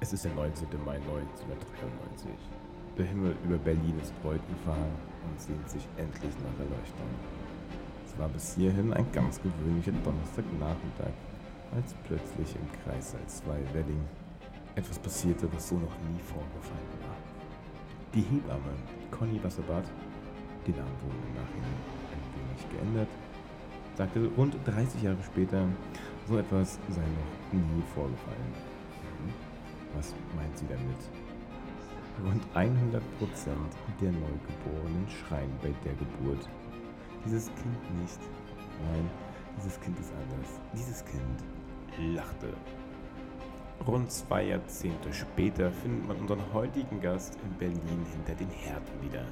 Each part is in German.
Es ist der 19. Mai 1993. Der Himmel über Berlin ist wolkenfahl und sehnt sich endlich nach Erleuchtung. Es war bis hierhin ein ganz gewöhnlicher Donnerstagnachmittag, als plötzlich im Kreis als 2 Wedding etwas passierte, was so noch nie vorgefallen war. Die Hebamme Conny Wasserbad, die Namen wurden im Nachhinein ein wenig geändert, sagte rund 30 Jahre später, so etwas sei noch nie vorgefallen. Mhm. Was meint sie damit? Rund 100 Prozent der Neugeborenen schreien bei der Geburt. Dieses Kind nicht. Nein, dieses Kind ist anders. Dieses Kind lachte. Rund zwei Jahrzehnte später findet man unseren heutigen Gast in Berlin hinter den Härten wieder.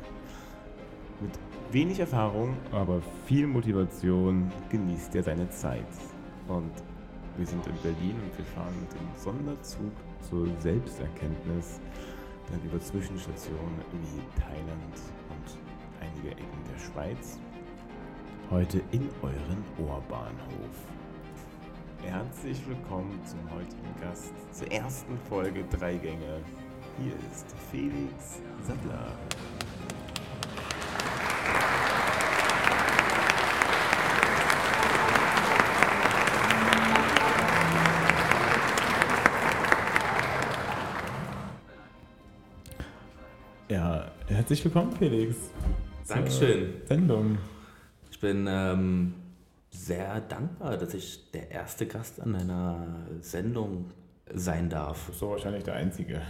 Mit wenig Erfahrung, aber viel Motivation genießt er seine Zeit. Und wir sind in Berlin und wir fahren mit dem Sonderzug zur Selbsterkenntnis, dann über Zwischenstationen wie Thailand und einige Ecken der Schweiz. Heute in euren Ohrbahnhof. Herzlich willkommen zum heutigen Gast zur ersten Folge Drei Gänge. Hier ist Felix Sattler. Herzlich willkommen, Felix. Dankeschön. Sendung. Ich bin ähm, sehr dankbar, dass ich der erste Gast an einer Sendung sein darf. So wahrscheinlich der Einzige.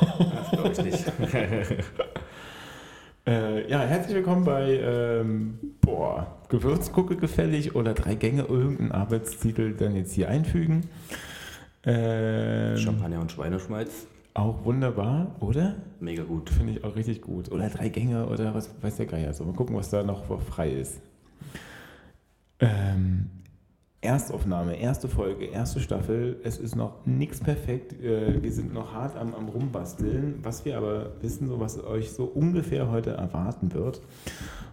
Das glaube ich nicht. Äh, ja, herzlich willkommen bei ähm, boah, Gewürzgucke gefällig oder drei Gänge, irgendeinen Arbeitstitel dann jetzt hier einfügen. Ähm, Champagner und Schweineschmalz, Auch wunderbar, oder? mega gut. Finde ich auch richtig gut. Oder drei Gänge oder was weiß der Geier. So, mal gucken, was da noch frei ist. Ähm, Erstaufnahme, erste Folge, erste Staffel. Es ist noch nichts perfekt. Äh, wir sind noch hart am, am Rumbasteln. Was wir aber wissen, so was euch so ungefähr heute erwarten wird.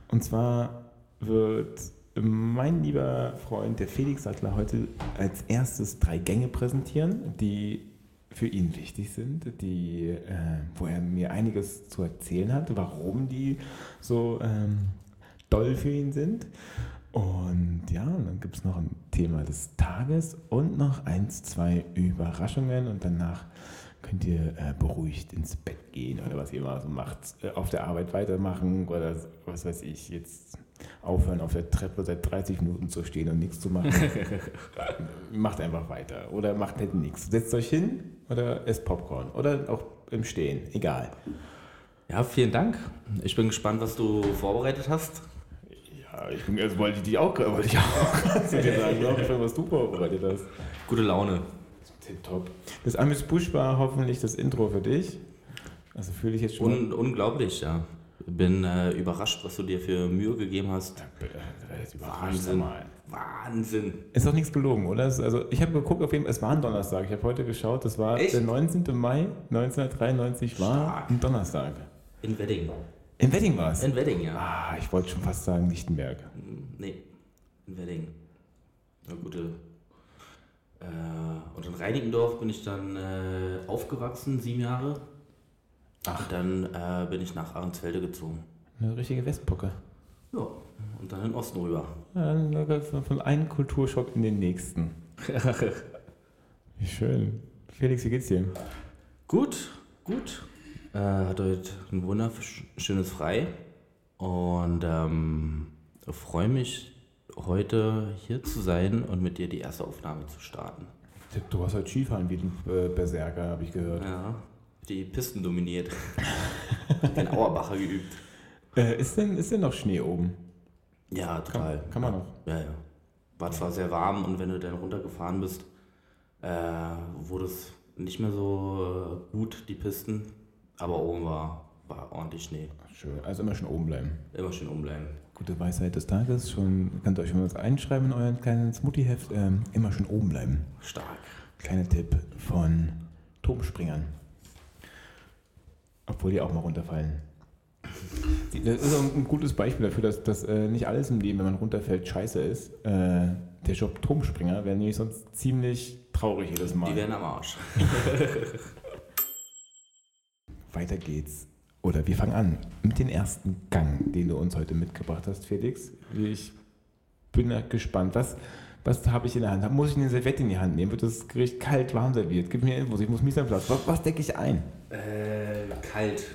Und zwar wird mein lieber Freund, der Felix Sattler, heute als erstes drei Gänge präsentieren, die für ihn wichtig sind, die, äh, wo er mir einiges zu erzählen hat, warum die so ähm, doll für ihn sind. Und ja, dann gibt es noch ein Thema des Tages und noch eins, zwei Überraschungen und danach könnt ihr äh, beruhigt ins Bett gehen oder was ihr immer so macht, äh, auf der Arbeit weitermachen oder was weiß ich, jetzt aufhören auf der Treppe seit 30 Minuten zu stehen und nichts zu machen. macht einfach weiter oder macht halt nichts. Setzt euch hin oder esst Popcorn oder auch im Stehen, egal. Ja, vielen Dank. Ich bin gespannt, was du vorbereitet hast. Ja, ich bin, also wollte ich die auch, wollte ich auch zu dir sagen, auch schon, was du vorbereitet hast. Gute Laune. Top. Das Amis Busch war hoffentlich das Intro für dich. Also fühle ich jetzt schon. Un unglaublich, ja. Bin äh, überrascht, was du dir für Mühe gegeben hast. Das überrascht Wahnsinn. Wahnsinn. Ist auch nichts gelogen, oder? Also ich habe geguckt, auf jeden Fall, es war ein Donnerstag. Ich habe heute geschaut, das war Echt? der 19. Mai 1993 war Stark. ein Donnerstag. In Wedding. In Wedding war es. In Wedding, ja. Ah, ich wollte schon fast sagen Lichtenberg. Nee, in Wedding. Eine gute. Äh, und in Reinickendorf bin ich dann äh, aufgewachsen, sieben Jahre. Ach. Und dann äh, bin ich nach Ahrensfelde gezogen. Eine richtige Westpucke. Ja. Und dann in den Osten rüber. Ja, von einem Kulturschock in den nächsten. Wie schön. Felix, wie geht's dir? Gut, gut. Äh, hat heute ein wunderschönes Frei. Und ähm, freue mich, heute hier zu sein und mit dir die erste Aufnahme zu starten. Du hast halt Skifahren wie ein äh, Berserker, habe ich gehört. Ja, die Pisten dominiert. Den Auerbacher geübt. Äh, ist, denn, ist denn noch Schnee oben? Ja, Kann, total. kann man noch. Ja, ja. War zwar sehr warm und wenn du dann runtergefahren bist, äh, wurde es nicht mehr so äh, gut, die Pisten. Aber oben war, war ordentlich Schnee. Schön. Also immer schon oben bleiben. Immer schön umbleiben. Gute Weisheit des Tages. Schon könnt ihr euch schon was einschreiben in euren kleinen Smoothie-Heft. Ähm, immer schon oben bleiben. Stark. Kleiner Tipp von Turmspringern. Obwohl die auch mal runterfallen. Das ist ein gutes Beispiel dafür, dass, dass äh, nicht alles im Leben, wenn man runterfällt, scheiße ist. Äh, der Job Turmspringer wäre nämlich sonst ziemlich traurig jedes Mal. Die wären am Arsch. weiter geht's. Oder wir fangen an mit dem ersten Gang, den du uns heute mitgebracht hast, Felix. Ich bin gespannt. Was, was habe ich in der Hand? Muss ich eine Serviette in die Hand nehmen? Wird das Gericht kalt, warm serviert? Gib mir Infos, ich muss mies am Platz. Was, was decke ich ein? Äh, kalt.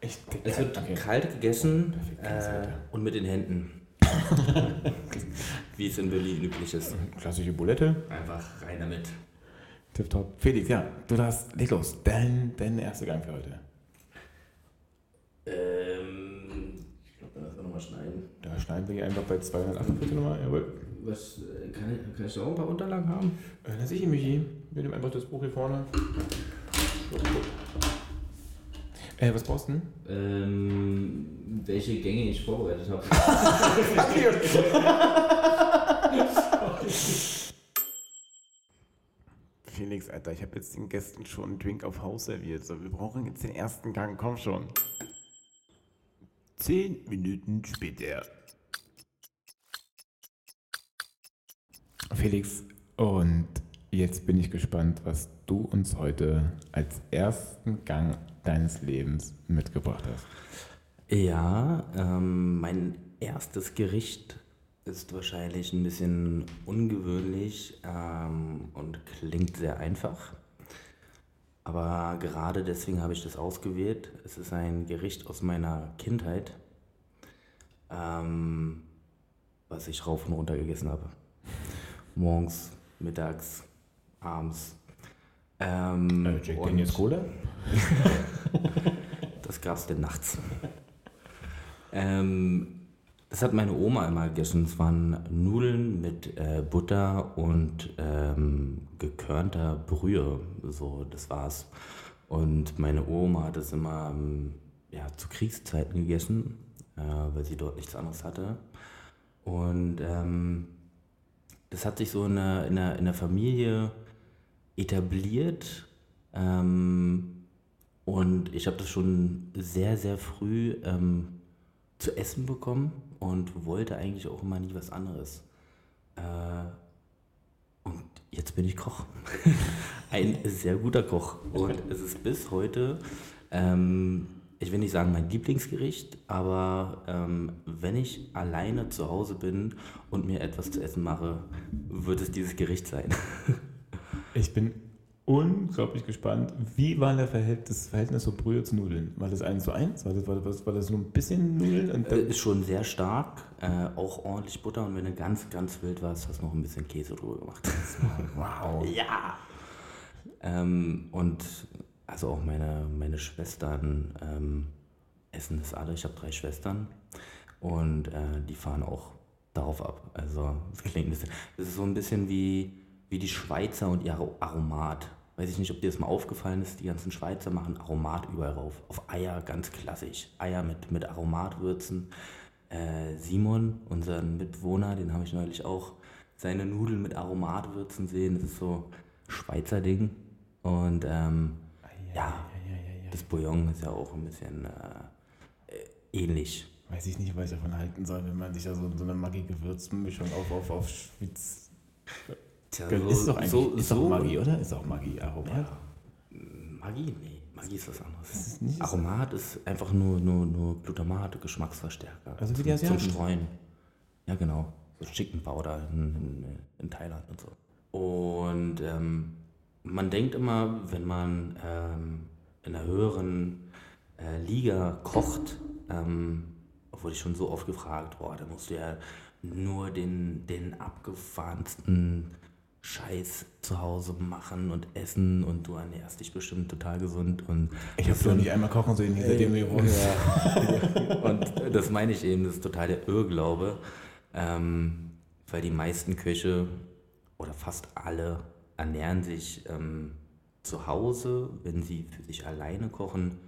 Ich Es wird okay. kalt gegessen äh, und mit den Händen. Wie es in Berlin üblich ist. Klassische Bulette. Einfach rein damit. Tipptopp. Felix, ja, du darfst, leg los. Dein, dein erster Gang für heute. Ähm, ich glaube, da müssen wir nochmal schneiden. Da schneiden wir hier einfach bei 248 nochmal. Jawohl. Was, äh, kann, ich, kann ich da auch ein paar Unterlagen haben? Äh, ich Michi. Wir nehmen einfach das Buch hier vorne. Äh, was brauchst du denn? Ähm, welche Gänge ich vorbereitet habe. Felix, Alter, ich habe jetzt den Gästen schon einen Drink auf Haus serviert. So, wir brauchen jetzt den ersten Gang, komm schon. Zehn Minuten später. Felix, und jetzt bin ich gespannt, was du uns heute als ersten Gang deines Lebens mitgebracht hast. Ja, ähm, mein erstes Gericht ist wahrscheinlich ein bisschen ungewöhnlich ähm, und klingt sehr einfach. Aber gerade deswegen habe ich das ausgewählt. Es ist ein Gericht aus meiner Kindheit, ähm, was ich rauf und runter gegessen habe. Morgens, mittags, abends. Ähm, Äh, Jack Daniels Cola? das gab's denn nachts. ähm, das hat meine Oma immer gegessen. Es waren Nudeln mit äh, Butter und ähm, gekörnter Brühe. So, das war's. Und meine Oma hat es immer ähm, ja, zu Kriegszeiten gegessen, äh, weil sie dort nichts anderes hatte. Und ähm, das hat sich so in der, in der, in der Familie etabliert. Ähm, und ich habe das schon sehr, sehr früh ähm, zu essen bekommen und wollte eigentlich auch immer nie was anderes. Äh, und jetzt bin ich Koch. Ein sehr guter Koch. Und es ist bis heute, ähm, ich will nicht sagen mein Lieblingsgericht, aber ähm, wenn ich alleine zu Hause bin und mir etwas zu essen mache, wird es dieses Gericht sein. Ich bin unglaublich gespannt. Wie war der Verhältnis, das Verhältnis so Brühe zu Nudeln? War das 1 zu 1? War das, war das, war das nur ein bisschen Nudeln? Und Äh, Ist schon sehr stark, äh, auch ordentlich Butter und wenn du ganz, ganz wild warst, hast du noch ein bisschen Käse drüber gemacht. wow. ja! Ähm, und also auch meine, meine Schwestern ähm, essen das alle. Ich habe drei Schwestern und äh, die fahren auch darauf ab. Also es klingt ein bisschen, das ist so ein bisschen wie, wie die Schweizer und ihr Aromat. Weiß ich nicht, ob dir das mal aufgefallen ist, die ganzen Schweizer machen Aromat überall rauf. Auf Eier ganz klassisch. Eier mit, mit Aromatwürzen. Äh, Simon, unseren Mitbewohner, den habe ich neulich auch seine Nudeln mit Aromatwürzen sehen. Das ist so Schweizer Ding. Und ähm, ja, das Bouillon ist ja auch ein bisschen äh, äh, ähnlich. Weiß ich nicht, was ich davon halten soll, wenn man sich ja so, so eine Maggi-Gewürzmischung auf, auf, auf Schwitz. Tja, ist doch eigentlich so, ist so, doch Maggi, oder? Ist auch Maggi, Aromat. Maggi? Nee, Maggi ist was anderes. ist nicht- Aromat ist einfach nur, nur, nur Glutamat, Geschmacksverstärker. Also wie die zum, zum Asiaten. Streuen. Ja, genau. So Chicken Powder in, in, in Thailand und so. Und ähm, man denkt immer, wenn man ähm, in einer höheren äh, Liga kocht, ähm, wurde ich schon so oft gefragt, boah, da musst du ja nur den, den abgefahrensten Scheiß zu Hause machen und essen und du ernährst dich bestimmt total gesund und Ich habe doch nicht einmal kochen sehen, seitdem wir wohnen. ja. Und das meine ich eben, das ist total der Irrglaube, ähm, weil die meisten Köche oder fast alle ernähren sich ähm, zu Hause, wenn sie für sich alleine kochen,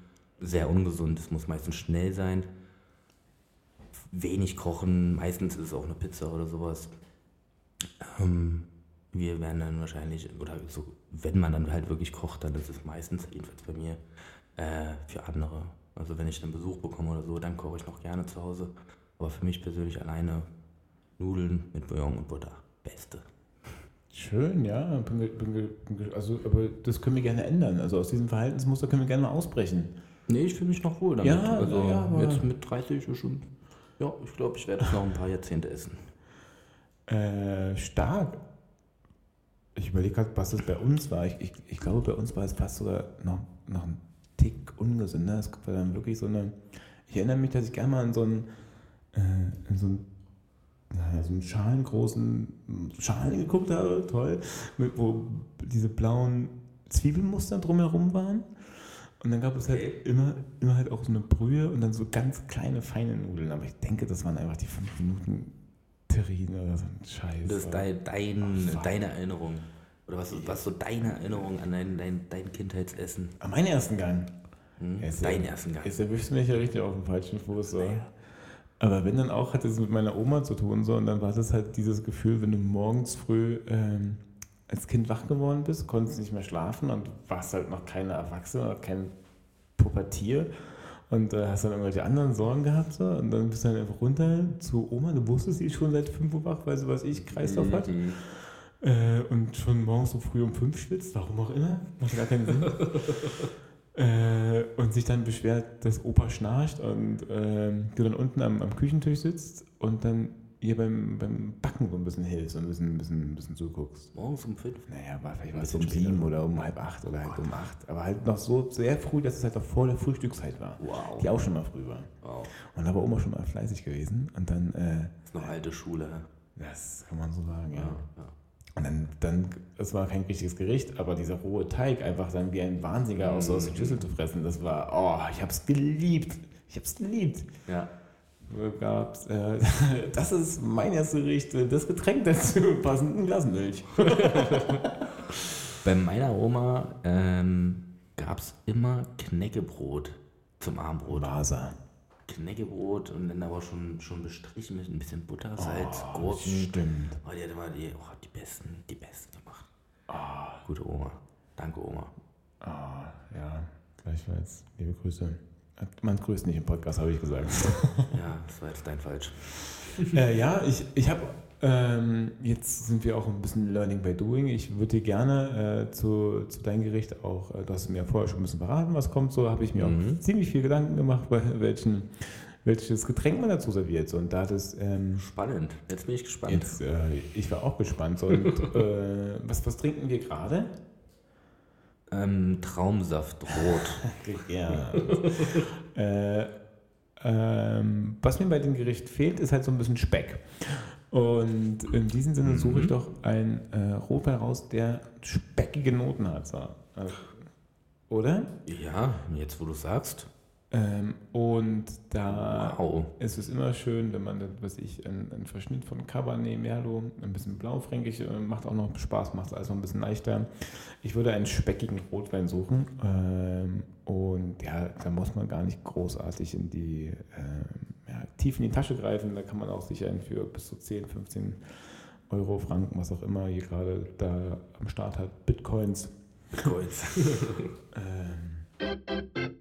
sehr ungesund. Es muss meistens schnell sein, wenig kochen, meistens ist es auch eine Pizza oder sowas. Ähm, wir werden dann wahrscheinlich, oder so, wenn man dann halt wirklich kocht, dann ist es meistens, jedenfalls bei mir, äh, für andere. Also wenn ich dann Besuch bekomme oder so, dann koche ich noch gerne zu Hause. Aber für mich persönlich alleine Nudeln mit Bouillon und Butter. Beste. Schön, ja. Bin, bin, bin, also, aber das können wir gerne ändern. Also aus diesem Verhaltensmuster können wir gerne mal ausbrechen. Nee, ich fühle mich noch wohl damit. Ja, also ja, jetzt mit 30 ist schon. Ja, ich glaube, ich werde es noch ein paar Jahrzehnte essen. Äh, stark. Ich überlege gerade, was das bei uns war. Ich, ich, ich glaube, bei uns war es fast sogar noch, noch ein Tick ungesünder. Es war dann wirklich so eine. Ich erinnere mich, dass ich gerne mal in so einen, äh, in so einen, naja, so einen schalengroßen Schalen geguckt habe, toll, mit, wo diese blauen Zwiebelmuster drumherum waren. Und dann gab es halt Okay. immer, immer halt auch so eine Brühe und dann so ganz kleine, feine Nudeln. Aber ich denke, das waren einfach die fünf Minuten Terrinen oder so ein Scheiß. Das ist dein, dein, Oh, deine Erinnerung. Oder was, was so deine Erinnerung an dein, dein, dein Kindheitsessen? Ah, Mein ersten Gang. Hm? Ja, ist Dein ja- ersten Gang. Jetzt erwischst du mich ja richtig auf dem falschen Fuß. So. Aber wenn dann auch, hat es mit meiner Oma zu tun. So, und dann war das halt dieses Gefühl, wenn du morgens früh ähm, als Kind wach geworden bist, konntest nicht mehr schlafen und warst halt noch keine Erwachsene oder kein Pubertier. Und äh, hast dann irgendwelche anderen Sorgen gehabt. So, und dann bist du dann einfach runter zu Oma. Du wusstest, sie ist schon seit 5 Uhr wach, weil sie, was ich, Kreislauf hat. Mhm. Äh, und schon morgens so früh um fünf schwitzt, warum auch immer, macht gar keinen Sinn. äh, und sich dann beschwert, dass Opa schnarcht und ähm, du dann unten am, am Küchentisch sitzt und dann ihr beim, beim Backen so ein bisschen hilfst und ein bisschen, ein bisschen, ein bisschen zuguckst. Morgens um fünf. Naja, war vielleicht war es um sieben oder um halb acht oder halt um acht. Aber halt noch so sehr früh, dass es halt noch vor der Frühstückszeit war. Wow. Die auch schon mal früh war. wow. Und da war Oma schon mal fleißig gewesen. Und dann, äh, Das ist noch alte Schule. das kann man so sagen, Ja. ja. ja. Und dann, dann, es war kein richtiges Gericht, aber dieser rohe Teig einfach dann wie ein Wahnsinniger aus, aus der Schüssel zu fressen, das war, oh, ich hab's geliebt. Ich hab's geliebt. ja. Gab's, äh, das ist mein erstes Gericht, das Getränk dazu, passend ein Glas Milch. Bei meiner Oma ähm, gab es immer Knäckebrot zum Abendbrot. Wasa. Knäckebrot und dann aber schon, schon bestrichen mit ein bisschen Butter, Salz, Oh, Gurken. Stimmt. Oh, die hat immer die, oh, die besten, die besten gemacht. Gute Oma. Danke, Oma. Ah, ja, gleichfalls. Liebe Grüße. Man grüßt nicht im Podcast, habe ich gesagt. Ja, das war jetzt dein Falsch. äh, ja, ich, ich habe, ähm, jetzt sind wir auch ein bisschen Learning by Doing. Ich würde dir gerne äh, zu, zu deinem Gericht auch, äh, du hast mir vorher schon ein bisschen verraten, was kommt, so habe ich mir Mhm. auch ziemlich viel Gedanken gemacht, bei welchen, welches Getränk man dazu serviert. So, und da das, ähm, Spannend. Jetzt bin ich gespannt. jetzt, äh, ich war auch gespannt. So, und, äh, was, was trinken wir gerade? Ähm, Traumsaft rot. Ja. äh, ähm, was mir bei dem Gericht fehlt, ist halt so ein bisschen Speck. Und in diesem Sinne suche ich Mhm. doch einen äh, Rotwein raus, der speckige Noten hat. So. Äh, oder? ja, jetzt wo du sagst. Ähm, und da Wow. ist es immer schön, wenn man, was ich, einen, einen Verschnitt von Cabernet Merlot, ein bisschen blaufränkisch, äh, macht auch noch Spaß, macht es also ein bisschen leichter. Ich würde einen speckigen Rotwein suchen ähm, und ja, da muss man gar nicht großartig in die, ähm, ja, tief in die Tasche greifen, da kann man auch sicher für bis zu 10, 15 Euro, Franken, was auch immer hier gerade da am Start hat, Bitcoins. Kreuz. Ähm,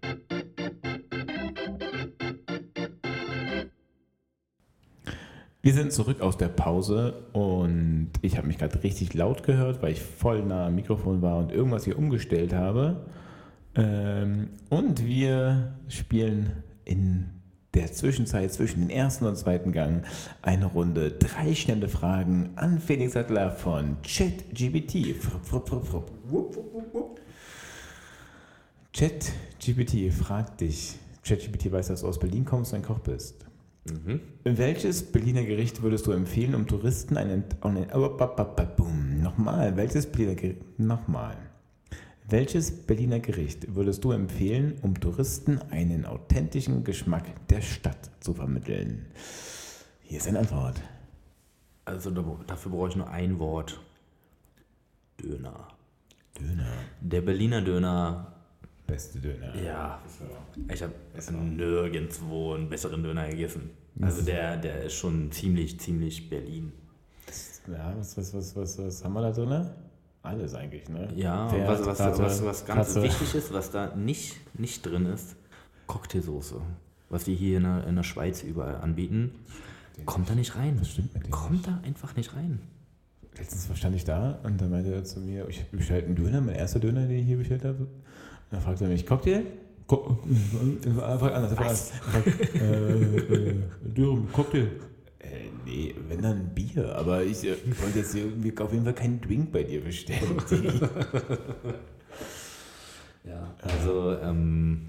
Wir sind zurück aus der Pause und ich habe mich gerade richtig laut gehört, weil ich voll nah am Mikrofon war und irgendwas hier umgestellt habe. Ähm, und wir spielen in der Zwischenzeit zwischen dem ersten und zweiten Gang eine Runde drei schnelle Fragen an Felix Sattler von wupp. ChatGPT fragt dich, ChatGPT weiß, dass du aus Berlin kommst und ein Koch bist. Mhm. Welches Berliner Gericht würdest du empfehlen, um Touristen einen... einen Boom. Nochmal, welches Berliner Gericht... Nochmal. Welches Berliner Gericht würdest du empfehlen, um Touristen einen authentischen Geschmack der Stadt zu vermitteln? Hier ist eine Antwort. Also da, dafür brauche ich nur ein Wort. Döner. Döner. Der Berliner Döner, Beste Döner. ja, ich habe nirgendwo einen besseren Döner gegessen. Also der, der ist schon ziemlich, ziemlich Berlin. Ja, was, was, was, was, was haben wir da drin? Alles eigentlich, ne? Ja, Pferd, was, was, Ratte, was, was ganz Katze. wichtig ist, was da nicht, nicht drin ist, Cocktailsoße. Was die hier in der, in der Schweiz überall anbieten, kommt da nicht rein. Das stimmt mit dem Kommt da einfach nicht rein. Letztens war- stand ich da und dann meinte er zu mir, ich bestelle einen Döner, mein erster Döner, den ich hier bestellt habe. Und dann fragte er mich, Cocktail? Einfach anders, einfach anders. Äh, äh, Dürüm, Cocktail. Äh, nee, wenn dann Bier, aber ich äh, wollte jetzt irgendwie auf jeden Fall keinen Drink bei dir bestellen. ja, also ähm,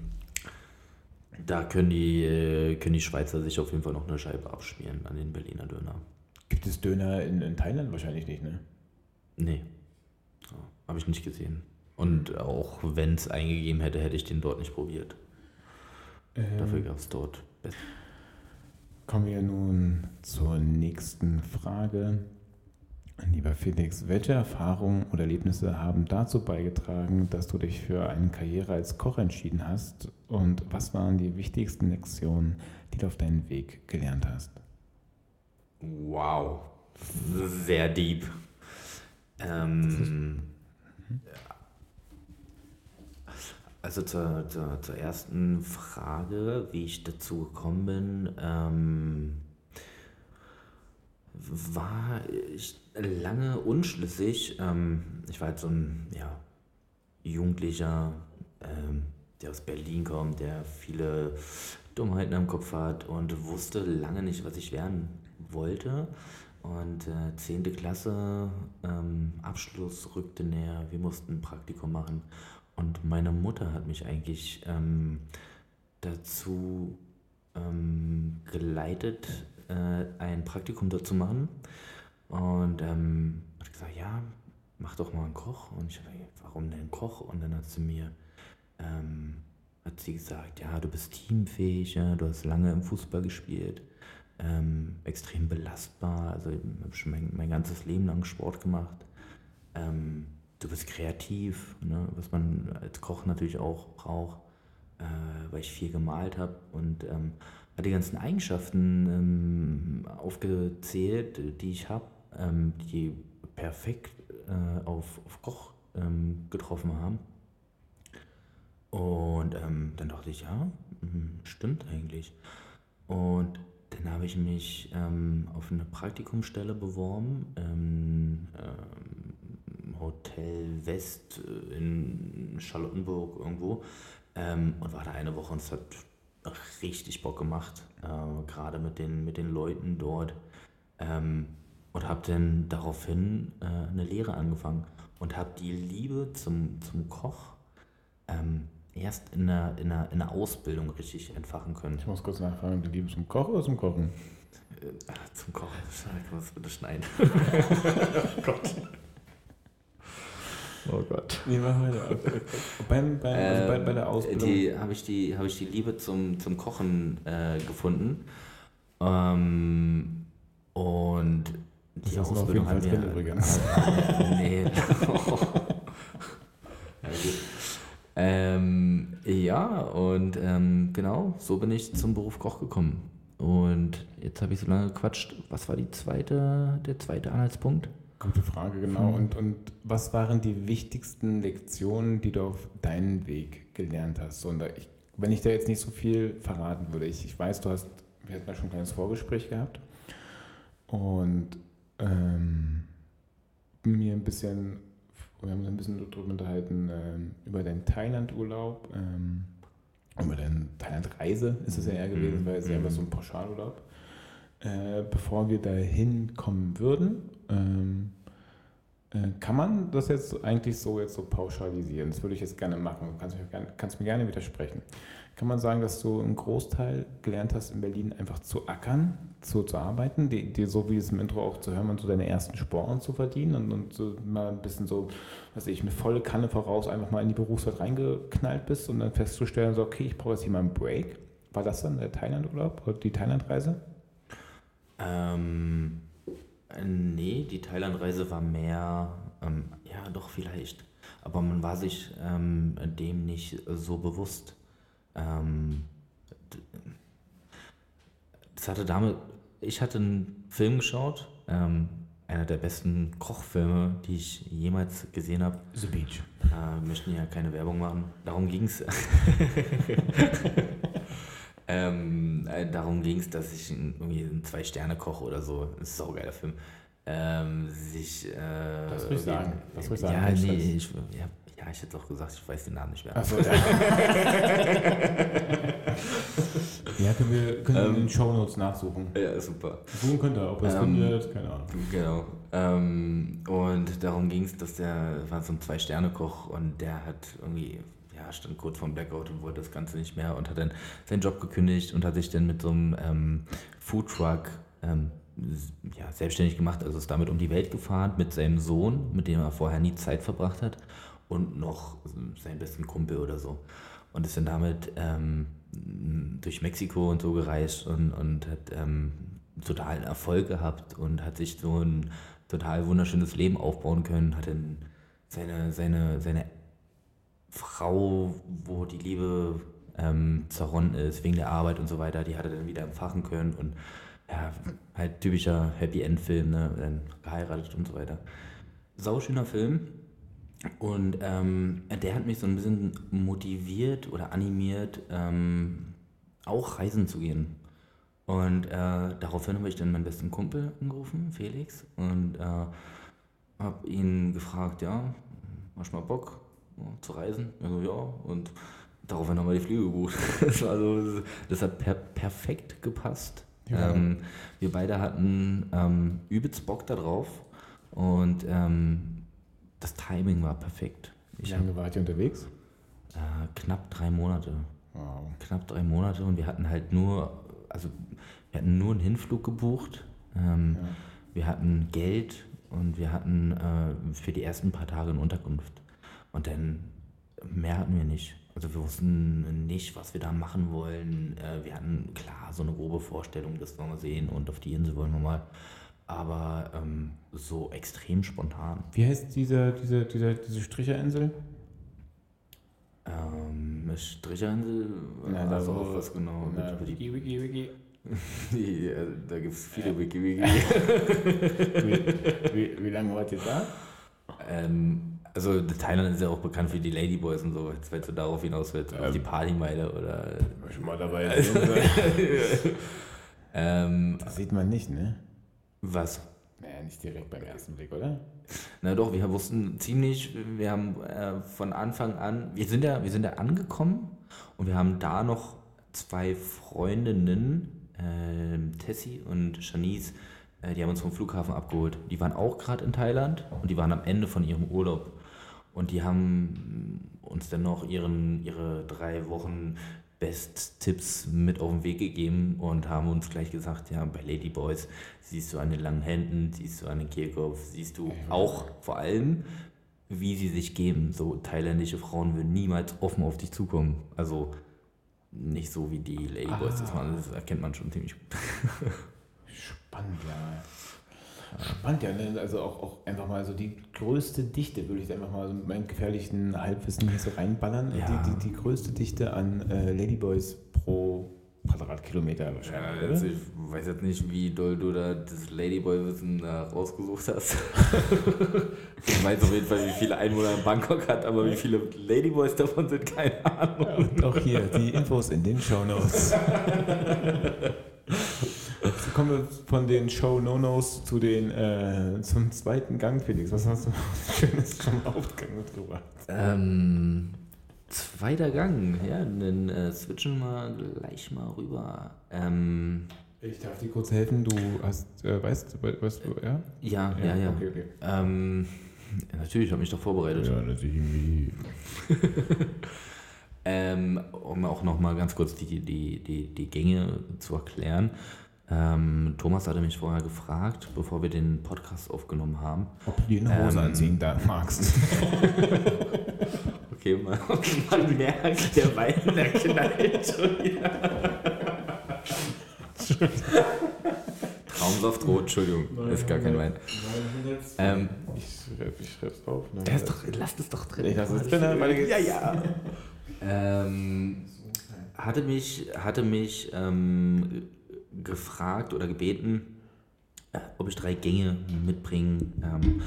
da können die, äh, können die Schweizer sich auf jeden Fall noch eine Scheibe abschmieren an den Berliner Döner. Gibt es Döner in, in Thailand wahrscheinlich nicht, ne? Nee, habe ich nicht gesehen. Und auch wenn es eingegeben hätte, hätte ich den dort nicht probiert. Ähm, Dafür gab es dort besser. Kommen wir nun zur nächsten Frage. Lieber Felix, welche Erfahrungen oder Erlebnisse haben dazu beigetragen, dass du dich für eine Karriere als Koch entschieden hast? Und was waren die wichtigsten Lektionen, die du auf deinem Weg gelernt hast? Wow, sehr deep. Ähm, also zur, zur, zur, ersten Frage, wie ich dazu gekommen bin, ähm, war ich lange unschlüssig. Ähm, ich war halt so ein ja, Jugendlicher, ähm, der aus Berlin kommt, der viele Dummheiten im Kopf hat und wusste lange nicht, was ich werden wollte. Und äh, 10. Klasse, ähm, Abschluss rückte näher, wir mussten ein Praktikum machen. Und meine Mutter hat mich eigentlich ähm, dazu ähm, geleitet, äh, ein Praktikum dort zu machen. Und ähm, hat gesagt, ja, mach doch mal einen Koch. Und ich habe warum denn Koch? Und dann hat sie mir, ähm, hat sie gesagt, ja, du bist teamfähig, ja, du hast lange im Fußball gespielt, ähm, extrem belastbar. Also ich habe schon mein, mein ganzes Leben lang Sport gemacht. Ähm, du bist kreativ, ne? was man als Koch natürlich auch braucht, äh, weil ich viel gemalt habe und ähm, die ganzen Eigenschaften ähm, aufgezählt, die ich habe, ähm, die perfekt äh, auf, auf Koch ähm, getroffen haben. Und ähm, dann dachte ich, ja, hm, stimmt eigentlich. Und dann habe ich mich ähm, auf eine Praktikumsstelle beworben. Hotel West äh, in Charlottenburg irgendwo ähm, und war da eine Woche und es hat richtig Bock gemacht, äh, gerade mit den, mit den Leuten dort. Ähm, und habe dann daraufhin äh, eine Lehre angefangen und habe die Liebe zum, zum Koch ähm, erst in der, in, der, in der Ausbildung richtig entfachen können. Ich muss kurz nachfragen, die Liebe zum Koch oder zum Kochen? Äh, zum Kochen, man das bitte schneiden. oh Gott. Oh Gott. Wie machen wir das? Beim, beim, also bei, bei, der ähm, Ausbildung? Die, habe ich, die, hab ich die Liebe zum, zum Kochen äh, gefunden. Ähm, und die das Ausbildung hat mir... Übrigens. Nee. ja, ähm, ja, und ähm, genau, so bin ich zum Beruf Koch gekommen. Und jetzt habe ich so lange gequatscht. Was war die zweite, der zweite Anhaltspunkt? Gute Frage, genau. Mhm. Und, und was waren die wichtigsten Lektionen, die du auf deinen Weg gelernt hast? Und ich, wenn ich da jetzt nicht so viel verraten würde, ich, ich weiß, du hast, wir hatten ja schon ein kleines Vorgespräch gehabt und ähm, mir ein bisschen, wir haben uns ein bisschen darüber unterhalten, ähm, über deinen Thailand-Urlaub, ähm, über deine Thailand-Reise ist es ja eher gewesen, mhm. weil es ja immer so ein Pauschalurlaub. Äh, bevor wir dahin kommen würden, ähm, äh, kann man das jetzt eigentlich so jetzt so pauschalisieren? Das würde ich jetzt gerne machen. Du kannst, gerne, kannst mir gerne widersprechen. Kann man sagen, dass du einen Großteil gelernt hast, in Berlin einfach zu ackern, zu, zu arbeiten, die, die, so wie es im Intro auch zu hören, und so deine ersten Sporen zu verdienen und, und so mal ein bisschen so, was ich, eine volle Kanne voraus einfach mal in die Berufswelt reingeknallt bist und dann festzustellen, so, okay, ich brauche jetzt hier mal einen Break. War das dann der Thailand-Urlaub oder die Thailand-Reise? Ähm, nee, die Thailandreise war mehr, ähm, ja doch vielleicht, aber man war sich ähm, dem nicht so bewusst. Ähm, das hatte damit, ich hatte einen Film geschaut, ähm, einer der besten Kochfilme, die ich jemals gesehen habe. The Beach. Äh, möchten ja keine Werbung machen. Darum ging es. Ähm, äh, darum ging es, dass ich irgendwie einen Zwei-Sterne-Koch oder so, ein saugeiler Film, ähm, sich. Äh, das will ich sagen. Das will ich sagen. Ja, nee, ich, ja, Ja, ich hätte auch gesagt, ich weiß den Namen nicht mehr. Achso, ja. ja, können wir, können wir in den Shownotes nachsuchen. Ja, super. Suchen könnt ihr, ob ihr es Ähm, findet, keine Ahnung. Genau. Ähm, und darum ging es, dass der war so ein Zwei-Sterne-Koch und der hat irgendwie, ja, stand kurz vorm Blackout und wollte das Ganze nicht mehr und hat dann seinen Job gekündigt und hat sich dann mit so einem ähm, Foodtruck ähm, ja, selbstständig gemacht, also ist damit um die Welt gefahren mit seinem Sohn, mit dem er vorher nie Zeit verbracht hat und noch seinen besten Kumpel oder so. Und ist dann damit ähm, durch Mexiko und so gereist und, und hat ähm, totalen Erfolg gehabt und hat sich so ein total wunderschönes Leben aufbauen können, hat dann seine, seine, seine Frau, wo die Liebe ähm, zerronnen ist, wegen der Arbeit und so weiter, die hat er dann wieder empfachen können und ja, halt typischer Happy End Film, ne, dann geheiratet und so weiter. Sauschöner Film und ähm, der hat mich so ein bisschen motiviert oder animiert, ähm, auch reisen zu gehen. Und äh, daraufhin habe ich dann meinen besten Kumpel angerufen, Felix, und äh, habe ihn gefragt, ja, du mal Bock zu reisen? Also ja, und daraufhin haben wir die Flüge gebucht. das, war so, das hat per perfekt gepasst. Ja. Ähm, wir beide hatten ähm, übelst Bock darauf und ähm, das Timing war perfekt. Wie lange wart ihr unterwegs? äh, knapp drei Monate Wow. knapp drei Monate und wir hatten halt nur, also wir hatten nur einen Hinflug gebucht. Ähm, Ja. Wir hatten Geld und wir hatten äh, für die ersten paar Tage eine Unterkunft. Und dann mehr hatten wir nicht. Also wir wussten nicht, was wir da machen wollen. Äh, wir hatten klar so eine grobe Vorstellung, das wollen wir sehen und auf die Insel wollen wir mal. Aber ähm, so extrem spontan. Wie heißt diese, diese, diese, diese Stricherinsel? Ähm, Stricherinsel, da also wo- auch was genau. Na, mit Wiki, Wiki, Wiki. Die, äh, da gibt es viele Wiki Wiki. Wie, wie, wie lange wart ihr da? ähm, also Thailand ist ja auch bekannt für die Ladyboys und so, jetzt wenn du darauf hinaus willst, auf Ähm. die Partymeile oder. War schon mal dabei. ähm, Das sieht man nicht, ne? was? Naja, nicht direkt beim ersten Blick, oder? Na doch, wir wussten ziemlich, wir haben äh, von Anfang an, wir sind ja, wir sind ja angekommen und wir haben da noch zwei Freundinnen, ähm, Tessie und Shanice, äh, die haben uns vom Flughafen abgeholt. Die waren auch gerade in Thailand und die waren am Ende von ihrem Urlaub. Und die haben uns dann noch ihren, ihre drei Wochen Best-Tipps mit auf den Weg gegeben und haben uns gleich gesagt, ja, bei Ladyboys siehst du an den langen Händen, siehst du an den Kehlkopf, siehst du auch vor allem, wie sie sich geben. So thailändische Frauen würden niemals offen auf dich zukommen. Also nicht so wie die Ladyboys, das, man, das erkennt man schon ziemlich gut. Spannend, ja. Spannend, ja. ne? Also auch, auch einfach mal so die größte Dichte, würde ich einfach mal so mit meinem gefährlichen Halbwissen hier so reinballern. Ja. Die, die, die größte Dichte an äh, Ladyboys pro Quadratkilometer wahrscheinlich. Ja, also ich weiß jetzt nicht, wie doll du da das Ladyboy-Wissen da rausgesucht hast. ich weiß auf jeden Fall, wie viele Einwohner Bangkok hat, aber wie viele Ladyboys davon sind, keine Ahnung. Und auch hier die Infos in den Shownotes. Kommen wir von den Show-No-Nos zu den, äh, zum zweiten Gang, Felix. Was hast du Schönes zum Hauptgang mitgebracht? Ähm, zweiter Gang, ja, dann äh, switchen wir gleich mal rüber. Ähm, Ich darf dir kurz helfen. Du hast, äh, weißt, weißt du, ja? ja, ja, ja. Okay, okay. Ähm, ja, natürlich, ich habe mich doch vorbereitet. natürlich irgendwie. Ähm, um auch noch mal ganz kurz die, die, die, die Gänge zu erklären. Ähm, Thomas hatte mich vorher gefragt, bevor wir den Podcast aufgenommen haben. Ob du dir eine Hose Ähm, anziehen da magst. Okay, man, man merkt, der Wein, der knallt schon wieder. Traumsaft rot, Entschuldigung, ist gar kein Wein. Ähm, Ich schreibe ich schreib's auf. Ne? der ist doch, lasst es doch drin. Ich lasse es drin, weil ich- ja, ja. ähm, hatte mich, hatte mich ähm, gefragt oder gebeten, äh, ob ich drei Gänge mitbringen ähm,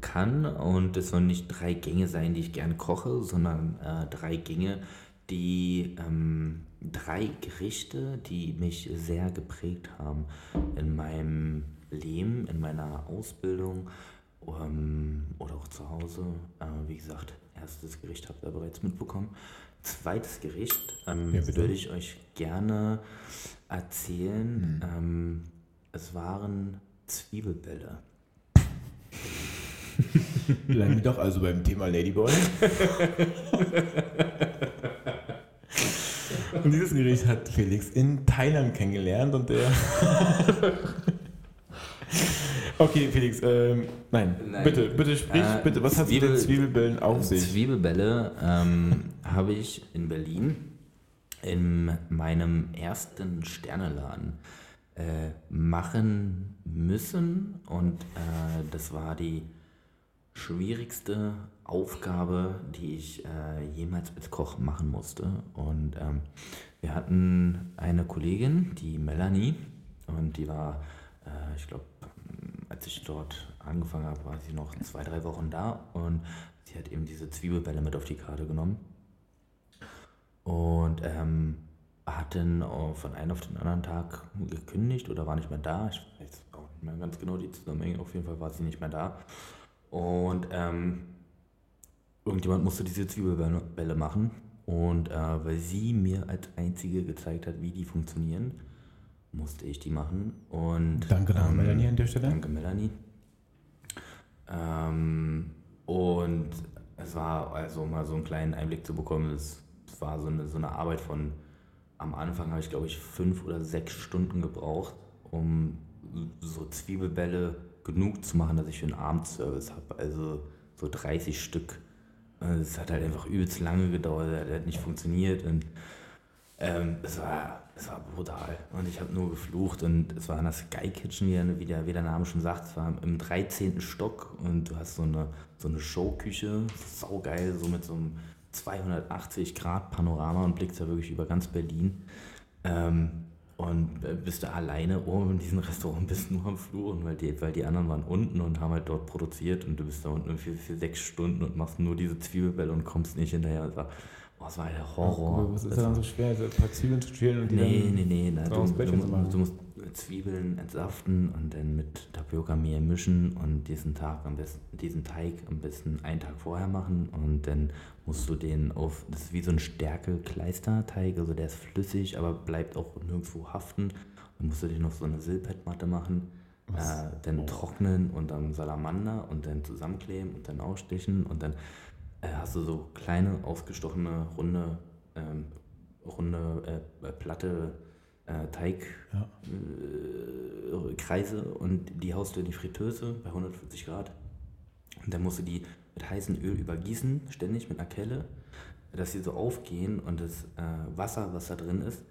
kann. Und es sollen nicht drei Gänge sein, die ich gerne koche, sondern äh, drei Gänge, die ähm, drei Gerichte, die mich sehr geprägt haben in meinem Leben, in meiner Ausbildung ähm, oder auch zu Hause. Äh, wie gesagt, erstes Gericht habt ihr bereits mitbekommen. Zweites Gericht ähm, Ja, würde ich euch gerne erzählen. Ähm, es waren Zwiebelbälle. Bleiben wir doch also beim Thema Ladyboy. und dieses Gericht hat Felix in Thailand kennengelernt und der. okay, Felix, ähm, nein, Nein. bitte, bitte sprich, Äh, bitte, was hat mit den Zwiebel- Zwiebelbällen auf sich? Zwiebelbälle ähm, habe ich in Berlin in meinem ersten Sterneladen äh, machen müssen und äh, das war die schwierigste Aufgabe, die ich äh, jemals als Koch machen musste. Und ähm, wir hatten eine Kollegin, die Melanie, und die war, äh, ich glaube, als ich dort angefangen habe, war sie noch zwei, drei Wochen da und sie hat eben diese Zwiebelbälle mit auf die Karte genommen. Und ähm, hat dann auch von einem auf den anderen Tag gekündigt oder war nicht mehr da. Ich weiß auch nicht mehr ganz genau die Zusammenhänge. Auf jeden Fall war sie nicht mehr da. Und ähm, irgendjemand musste diese Zwiebelbälle Bälle machen. Und äh, weil sie mir als einzige gezeigt hat, wie die funktionieren, musste ich die machen. Und, Danke nochmal, ähm, Melanie, an der Stelle. Danke, Melanie. Ähm, und es war also um mal so einen kleinen Einblick zu bekommen. Es, es war so eine, so eine Arbeit von, am Anfang habe ich glaube ich fünf oder sechs Stunden gebraucht, um so Zwiebelbälle genug zu machen, dass ich für einen Abendservice habe. Also so 30 Stück. Und Es hat halt einfach übelst lange gedauert, es hat halt nicht funktioniert und ähm, es, war, es war brutal. Und ich habe nur geflucht und es war in der Sky Kitchen, wie der, wie, der, Name schon sagt, es war im 13. Stock und du hast so eine, so eine Showküche, saugeil, so mit so einem 280 Grad Panorama und blickst da wirklich über ganz Berlin. Ähm, und bist da alleine oben in diesem Restaurant, bist nur am Fluren, weil die, weil die anderen waren unten und haben halt dort produziert und du bist da unten für, für sechs Stunden und machst nur diese Zwiebelbälle und kommst nicht hinterher. Es war, boah, es war der Horror. Was ist daran war- so schwer, so ein paar Zwiebeln zu schälen und die Nee, dann nee, nee. Na, du, du, machen? du musst Zwiebeln entsaften und dann mit Tapioca-Mehl mischen und diesen Tag am besten, diesen Teig am besten einen Tag vorher machen und dann musst du den auf, das ist wie so ein Stärke-Kleisterteig, also der ist flüssig, aber bleibt auch nirgendwo haften. Dann musst du den auf so eine Silpettmatte machen, äh, dann Oh. trocknen und dann Salamander und dann zusammenkleben und dann ausstechen und dann hast du so kleine, ausgestochene, runde, ähm, runde äh, platte äh, Teig, Ja. äh, und die haust du in die Fritteuse bei 140 Grad. Und dann musst du die mit heißem Öl übergießen, ständig mit einer Kelle, dass sie so aufgehen und das äh, Wasser, was da drin ist,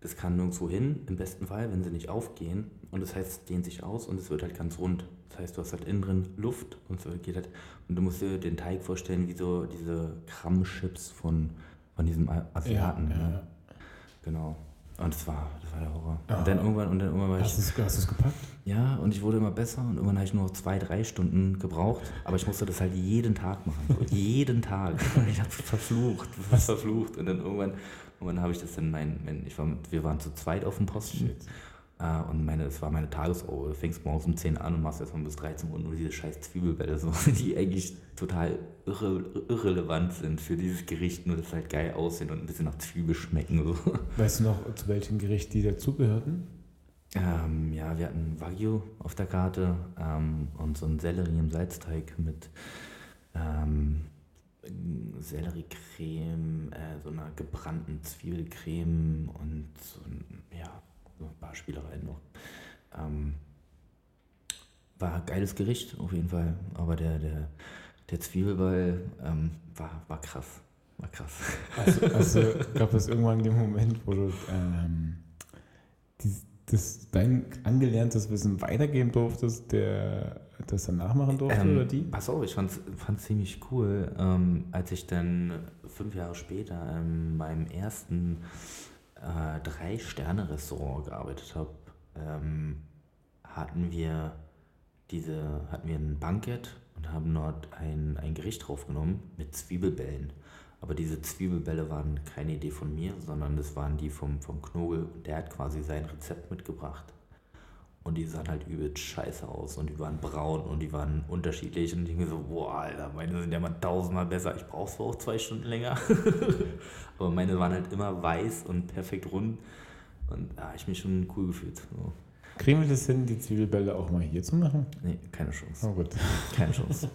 das kann nirgendwo hin, im besten Fall, wenn sie nicht aufgehen. Und das heißt, es dehnt sich aus und es wird halt ganz rund. Das heißt, du hast halt innen drin Luft und so geht halt. Und du musst dir den Teig vorstellen, wie so diese Kramchips von, von diesem Asiaten. ja, ne? ja. Genau. Und das war, das war der Horror. Ah. Und dann irgendwann, und dann irgendwann war ich. Hast du es hast du's gepackt? Ja, und ich wurde immer besser und irgendwann habe ich nur noch zwei, drei Stunden gebraucht. Aber ich musste das halt jeden Tag machen. Jeden Tag. Und ich habe verflucht, verflucht. Und dann irgendwann, irgendwann habe ich das dann mein, mein ich war, wir waren zu zweit auf dem Posten. Äh, und meine, es war meine Tagesruhe. Du fängst morgens um 10 an und machst erstmal bis 13 Uhr nur diese scheiß Zwiebelbälle, so, die eigentlich total irre, irrelevant sind für dieses Gericht, nur dass halt geil aussehen und ein bisschen nach Zwiebel schmecken. So. Weißt du noch, zu welchem Gericht die dazugehörten? Ähm, ja, wir hatten Wagyu auf der Karte ähm, und so ein Sellerie im Salzteig mit ähm, Selleriecreme, äh, so einer gebrannten Zwiebelcreme und so ein, ja, so ein paar Spielereien noch. Ähm, war ein geiles Gericht auf jeden Fall, aber der, der, der Zwiebelball ähm, war, war krass. War krass. Also, also gab es irgendwann den Moment, wo du ähm, dies, das, dein angelerntes Wissen weitergeben durftest, der das dann nachmachen durfte Ähm, oder die? Auf, ich fand es ziemlich cool, ähm, als ich dann fünf Jahre später in meinem ersten äh, Drei-Sterne-Restaurant gearbeitet habe, ähm, hatten wir diese, hatten wir ein Bankett und haben dort ein, ein Gericht draufgenommen mit Zwiebelbällen. Aber diese Zwiebelbälle waren keine Idee von mir, sondern das waren die vom, vom Knobel. Und der hat quasi sein Rezept mitgebracht. Und die sahen halt übelst scheiße aus und die waren braun und die waren unterschiedlich und ich denke so, boah, Alter, meine sind ja mal tausendmal besser. Ich brauche zwar auch zwei Stunden länger, aber meine waren halt immer weiß und perfekt rund und da habe ich mich schon cool gefühlt. So. Kriegen wir das hin, die Zwiebelbälle auch mal hier zu machen? Nee, keine Chance. Oh gut. Keine Chance.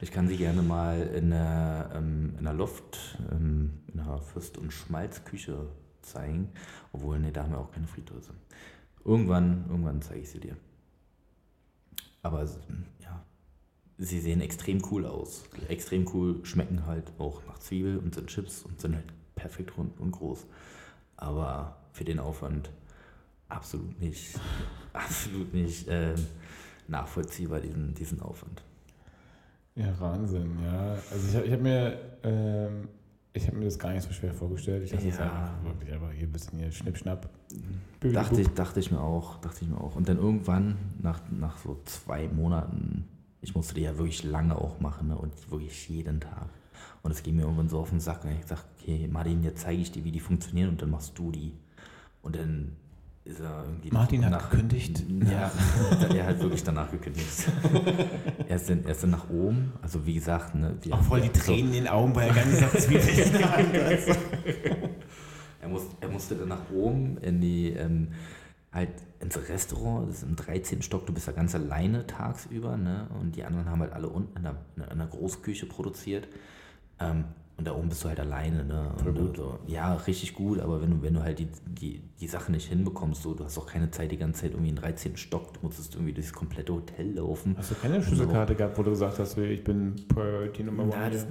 Ich kann sie gerne mal in der, ähm, in der Loft, ähm, in der Fürst- und Schmalzküche zeigen. Obwohl, nee, da haben wir auch keine Fritteuse. Irgendwann, irgendwann zeige ich sie dir. Aber ja, sie sehen extrem cool aus. Extrem cool, schmecken halt auch nach Zwiebel und sind Chips und sind halt perfekt rund und groß. Aber für den Aufwand absolut nicht, absolut nicht äh, nachvollziehbar, diesen, diesen Aufwand. Ja, Wahnsinn, ja. Also ich, ich habe mir, ähm, ich hab mir das gar nicht so schwer vorgestellt. Ich dachte Ja. einfach wirklich einfach hier ein bisschen hier Schnippschnapp. Dachte ich, dachte ich mir auch, dachte ich mir auch. Und dann irgendwann, nach, nach so zwei Monaten, ich musste die ja wirklich lange auch machen ne? und wirklich jeden Tag. Und es ging mir irgendwann so auf den Sack. Und ich gesagt, okay, Martin, jetzt zeige ich dir, wie die funktionieren und dann machst du die. Und dann ist er irgendwie. Martin hat gekündigt. Ja, er hat wirklich danach gekündigt. er, ist dann, er ist dann nach oben, also wie gesagt, ne, wir, Auch voll die Tränen in den Augen, weil er ganz nach Zwiebeln gehandelt hat. Er, muss, er musste dann nach oben in die, ähm, halt ins Restaurant, das ist im 13. Stock, du bist da ganz alleine tagsüber, ne? Und die anderen haben halt alle unten in der, in der Großküche produziert. Ähm, und da oben bist du halt alleine, ne? Und gut. So, ja, richtig gut, aber wenn du, wenn du halt die, die, die Sachen nicht hinbekommst, so, du hast auch keine Zeit die ganze Zeit irgendwie im 13. Stock, du musstest irgendwie durchs komplette Hotel laufen. Hast du keine Schlüsselkarte gehabt, wo du gesagt hast, ich bin Priority Nummer Na, one das,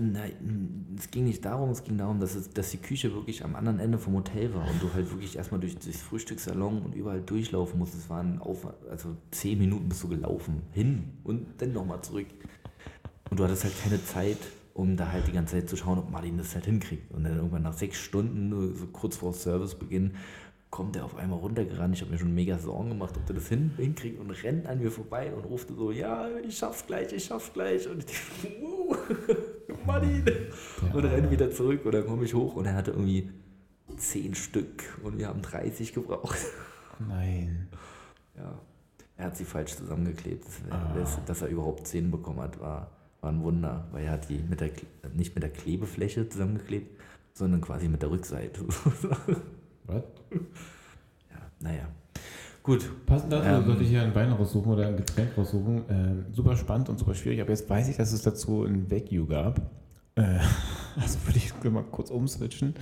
es ging nicht darum, es ging darum, dass, es, dass die Küche wirklich am anderen Ende vom Hotel war und du halt wirklich erstmal durch das Frühstückssalon und überall durchlaufen musstest. Es waren Aufwand, also zehn Minuten bist du gelaufen, hin und dann nochmal zurück. Und du hattest halt keine Zeit, um da halt die ganze Zeit zu schauen, ob Martin das halt hinkriegt. Und dann irgendwann nach sechs Stunden, so kurz vor Servicebeginn, kommt er auf einmal runtergerannt. Ich habe mir schon mega Sorgen gemacht, ob der das hin, hinkriegt und rennt an mir vorbei und ruft so, ja, ich schaff's gleich, ich schaff's gleich. Und ich denke, wow, Martin. Und rennt wieder zurück und dann komme ich hoch und er hatte irgendwie zehn Stück und wir haben 30 gebraucht. Nein. Ja. Er hat sie falsch zusammengeklebt. Das, Ah. das, dass er überhaupt 10 bekommen hat, war, war ein Wunder, weil er hat die mit der, Kle- nicht mit der Klebefläche zusammengeklebt, sondern quasi mit der Rückseite. Was? ja, naja. Gut. Passend dazu Ähm, sollte ich hier einen Wein raussuchen oder ein Getränk raussuchen. Ähm, super spannend und super schwierig, aber jetzt weiß ich, dass es dazu ein Wagyu gab. Äh, also würde ich mal kurz umswitchen.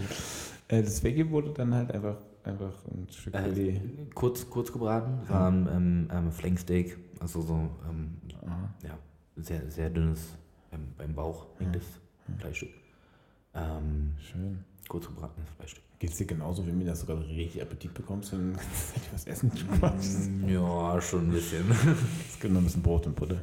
Äh, das Wagyu wurde dann halt einfach, einfach ein Stück Äh, kurz, kurz gebraten, war ein ähm, ähm, Flanksteak, also so ähm, Aha. ja, sehr, sehr dünnes ähm, beim Bauch hängtes Fleischstück. Ähm, Schön. kurz gebratenes Fleischstück. Geht es dir genauso wie mir, dass du gerade richtig Appetit bekommst und was essen kannst? Ja, schon ein bisschen. Es gibt noch ein bisschen Brot und Butter.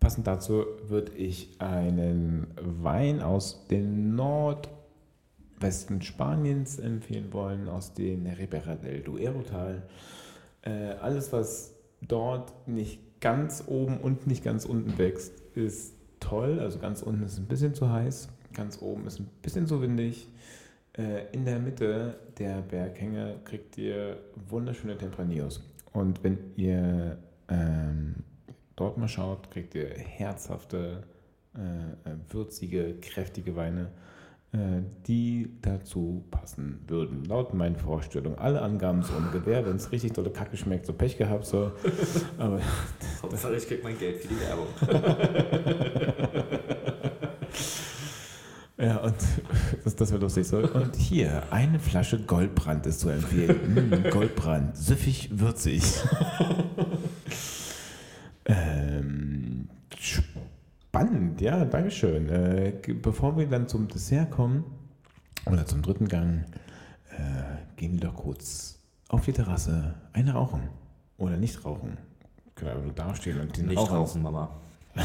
Passend dazu würde ich einen Wein aus dem Nordwesten Spaniens empfehlen wollen, aus dem Ribera del Duero-Tal. Äh, alles, was dort nicht ganz oben und nicht ganz unten wächst, ist toll. Also ganz unten ist ein bisschen zu heiß, ganz oben ist ein bisschen zu windig. Äh, in der Mitte der Berghänge kriegt ihr wunderschöne Tempranillos. Und wenn ihr ähm, dort mal schaut, kriegt ihr herzhafte, äh, würzige, kräftige Weine, die dazu passen würden. Laut meinen Vorstellungen. Alle Angaben so ohne Gewehr. Wenn es richtig dolle Kacke schmeckt, so Pech gehabt. So. Aber Hauptsache, ich krieg mein Geld für die Werbung. Ja, und das, das wäre lustig. So. Und hier, eine Flasche Goldbrand ist zu empfehlen. Mm, Goldbrand, süffig, würzig. ähm, spannend, ja, Dankeschön. Äh, bevor wir dann zum Dessert kommen, oder zum dritten Gang, äh, gehen wir doch kurz auf die Terrasse eine rauchen. Oder nicht rauchen. Können einfach nur dastehen und den Nicht rauchen. rauchen, Mama.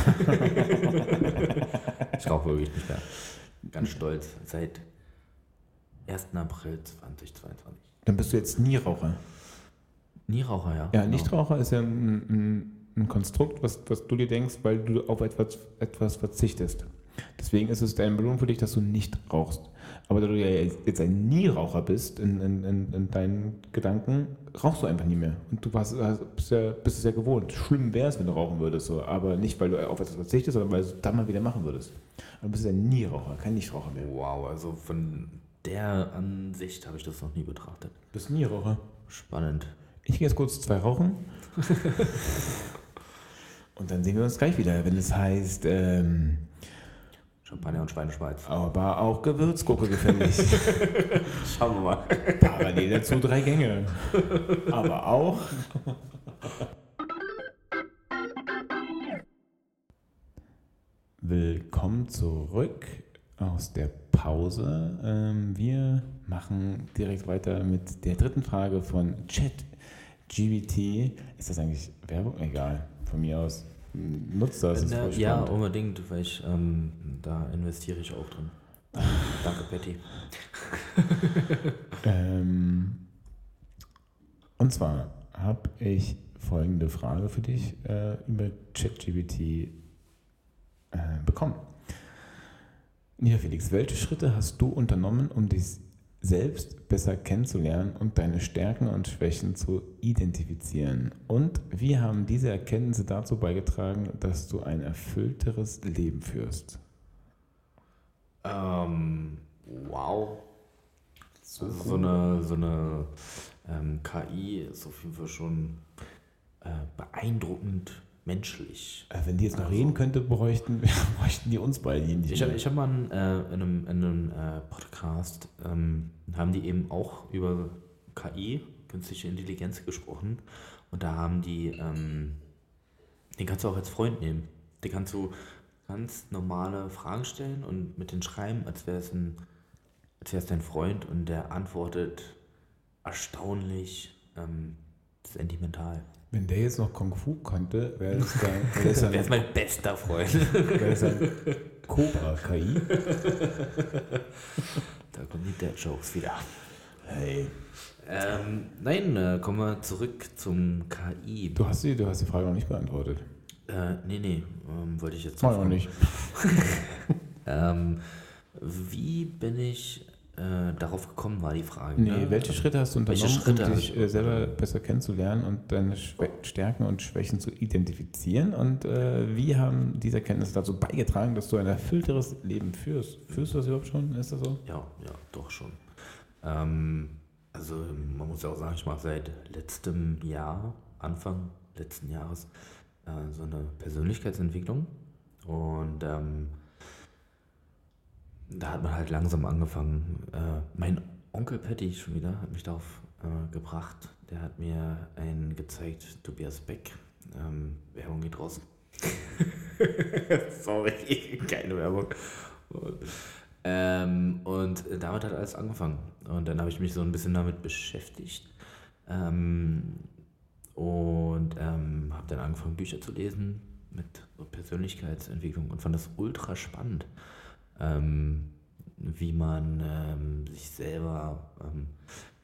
ich rauche wirklich nicht mehr. Ganz stolz. Seit 1. April 2022. Dann bist du jetzt nie Raucher. Nieraucher, ja. Ja, Genau. Nichtraucher ist ja ein, ein, ein Konstrukt, was, was du dir denkst, weil du auf etwas, etwas verzichtest. Deswegen ist es deine Belohnung für dich, dass du nicht rauchst. Aber da du ja jetzt ein Nieraucher bist in, in, in, in deinen Gedanken, rauchst du einfach nie mehr. Und du warst, bist, ja, bist es ja gewohnt. Schlimm wäre es, wenn du rauchen würdest. So. Aber nicht, weil du auf etwas verzichtest, sondern weil du es dann mal wieder machen würdest. Und du bist ein Nieraucher, kein Nichtraucher mehr. Wow, also von der Ansicht habe ich das noch nie betrachtet. Du bist Nieraucher. Spannend. Ich gehe jetzt kurz zwei rauchen. Und dann sehen wir uns gleich wieder, wenn es heißt, ähm, Champagner und Schweineschweiz. aber auch Gewürzgurke gefällig. Schauen wir mal. Parallel dazu drei Gänge. Aber auch. Willkommen zurück aus der Pause. Ähm, wir machen direkt weiter mit der dritten Frage von ChatGBT. Ist das eigentlich Werbung? Egal, von mir aus. Nutzt das. ist Na, voll ja, spannend. unbedingt, weil ich, ähm, da investiere ich auch drin. Danke, Patty. Ähm, und zwar habe ich folgende Frage für dich äh, über ChatGPT äh, bekommen. Lieber Felix, welche Schritte hast du unternommen, um dich selbst besser kennenzulernen und deine Stärken und Schwächen zu identifizieren? Und wie haben diese Erkenntnisse dazu beigetragen, dass du ein erfüllteres Leben führst? Ähm, wow. So, so eine, so eine ähm, KI ist auf jeden Fall schon äh, beeindruckend menschlich. Äh, wenn die jetzt noch Also- reden könnte, bräuchten, bräuchten die uns beide nicht. Ich habe ich hab mal einen, äh, in einem, in einem äh, Podcast, ähm, haben die eben auch über KI, künstliche Intelligenz, gesprochen. Und da haben die, ähm, den kannst du auch als Freund nehmen. Den kannst du ganz normale Fragen stellen und mit den schreiben, als wäre es ein, als wäre es dein Freund und der antwortet erstaunlich ähm, sentimental. Wenn der jetzt noch Kung Fu konnte, wäre das dann wäre das ist mein bester Freund? wäre das dann Cobra KI. da kommen die Dead Jokes wieder. Hey. Ähm, nein, äh, kommen wir zurück zum KI. Du hast die, du hast die Frage noch nicht beantwortet. Äh, nee, nee, ähm, wollte ich jetzt Mach noch nicht. Ähm, wie bin ich äh, darauf gekommen, war die Frage. Nee, ne? welche Schritte hast du unternommen, Schritte um dich ich äh, selber besser kennenzulernen und deine Stärken und Schwächen zu identifizieren? Und äh, wie haben diese Erkenntnisse dazu beigetragen, dass du ein erfüllteres Leben führst? Führst du das überhaupt schon? Ist das so? Ja, ja, doch schon. Ähm, also man muss ja auch sagen, ich mache seit letztem Jahr, Anfang letzten Jahres, äh, so eine Persönlichkeitsentwicklung. Und ähm, da hat man halt langsam angefangen. Äh, mein Onkel Patty schon wieder hat mich darauf äh, gebracht. Der hat mir einen gezeigt, Tobias Beck. Ähm, Werbung geht raus. Sorry, keine Werbung. Und, ähm, und damit hat alles angefangen. Und dann habe ich mich so ein bisschen damit beschäftigt. Ähm, und ähm, habe dann angefangen, Bücher zu lesen mit Persönlichkeitsentwicklung und fand das ultra spannend, ähm, wie man ähm, sich selber ähm,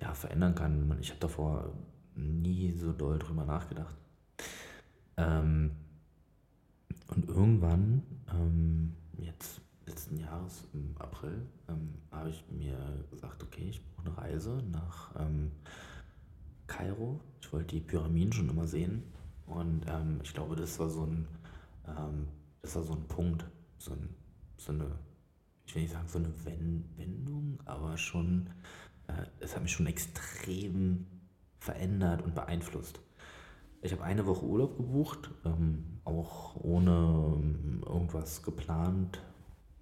ja, verändern kann. Ich habe davor nie so doll drüber nachgedacht. Ähm, und irgendwann, ähm, jetzt letzten Jahres im April, ähm, habe ich mir gesagt, okay, ich brauche eine Reise nach Kairo. Ich wollte die Pyramiden schon immer sehen. Und ich glaube, das war so ein, das war so ein Punkt, so, ein, so eine, ich will nicht sagen so eine Wen- Wendung, aber schon, äh, es hat mich schon extrem verändert und beeinflusst. Ich habe eine Woche Urlaub gebucht, ähm, auch ohne ähm, irgendwas geplant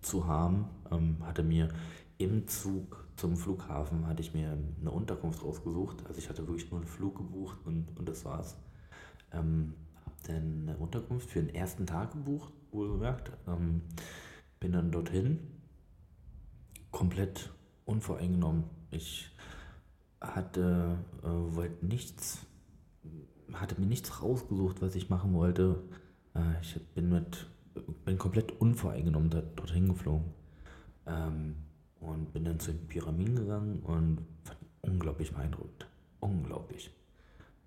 zu haben. Ähm, hatte mir im Zug zum Flughafen hatte ich mir eine Unterkunft rausgesucht. Also ich hatte wirklich nur einen Flug gebucht und, und das war's. Ähm, habe dann eine Unterkunft für den ersten Tag gebucht, wohlgemerkt. Ähm, bin dann dorthin, komplett unvoreingenommen. Ich hatte, äh, wollte nichts, hatte mir nichts rausgesucht, was ich machen wollte. Äh, ich bin mit, bin komplett unvoreingenommen da, dorthin geflogen. Ähm, und bin dann zu den Pyramiden gegangen und fand unglaublich beeindruckt. Unglaublich.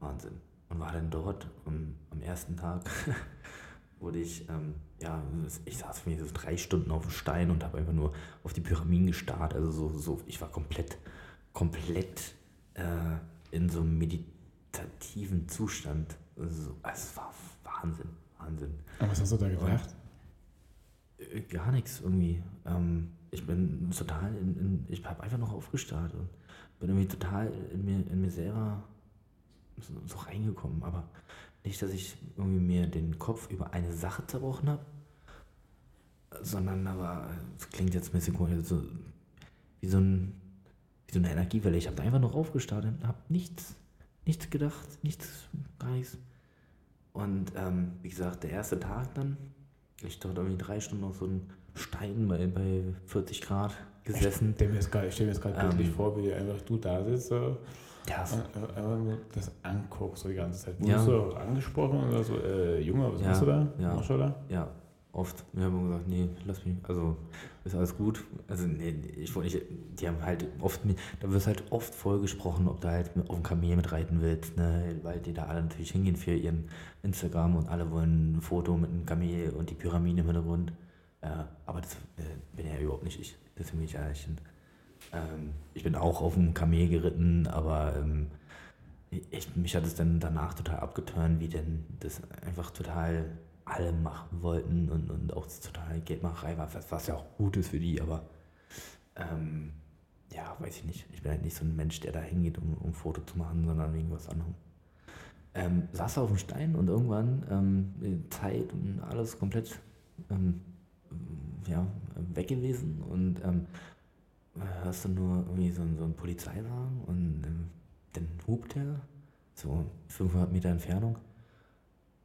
Wahnsinn. Und war dann dort am, am ersten Tag, wurde ich, ähm, ja, ich saß für mich so drei Stunden auf dem Stein und habe einfach nur auf die Pyramiden gestarrt. Also so, so ich war komplett, komplett äh, in so einem meditativen Zustand. Also, es war Wahnsinn, Wahnsinn. Aber was hast du da gedacht? Äh, gar nichts irgendwie. Ähm, ich bin total, in, in, ich habe einfach noch aufgestarrt und bin irgendwie total in mir, in mir selber so, so reingekommen. Aber nicht, dass ich irgendwie mir den Kopf über eine Sache zerbrochen habe, sondern aber, es klingt jetzt ein bisschen komisch, so, wie, so ein, wie so eine Energiewelle. Ich habe da einfach noch aufgestartet und habe nichts, nichts gedacht, nichts, gar nichts. Und ähm, wie gesagt, der erste Tag dann, ich dort irgendwie drei Stunden auf so einem Stein bei, bei 40 Grad gesessen. Ich stelle mir jetzt gerade Ähm, vor, wie einfach du da sitzt so, Ja, es- und einfach nur das anguckst so die ganze Zeit. Ja. Wurdest du angesprochen oder so, äh, Junge, was Ja, machst du da? ja. Machst du da? Ja, oft. Wir haben gesagt, nee, lass mich, also ist alles gut. Also nee, ich wollte nicht, die haben halt oft, da wird halt oft voll gesprochen, ob du halt mit, auf dem Kamel mitreiten willst, ne? weil die da alle natürlich hingehen für ihren Instagram und alle wollen ein Foto mit einem Kamel und die Pyramide im Hintergrund. Äh, aber das äh, bin ja überhaupt nicht ich. Deswegen bin ich ja nicht ähm, ich bin auch auf dem Kamel geritten, aber ähm, ich, mich hat es dann danach total abgeturnt, wie denn das einfach total alle machen wollten und, und auch total Geldmacherei war, was, was ja auch gut ist für die, aber ähm, ja, weiß ich nicht. Ich bin halt nicht so ein Mensch, der da hingeht, um, um ein Foto zu machen, sondern wegen was anderem. Ähm, saß auf dem Stein und irgendwann ähm, Zeit und alles komplett ähm, ja, weg gewesen und ähm, hörst du nur irgendwie so, einen- so einen Polizeiwagen und ähm, dann hupt er, so 500 Meter Entfernung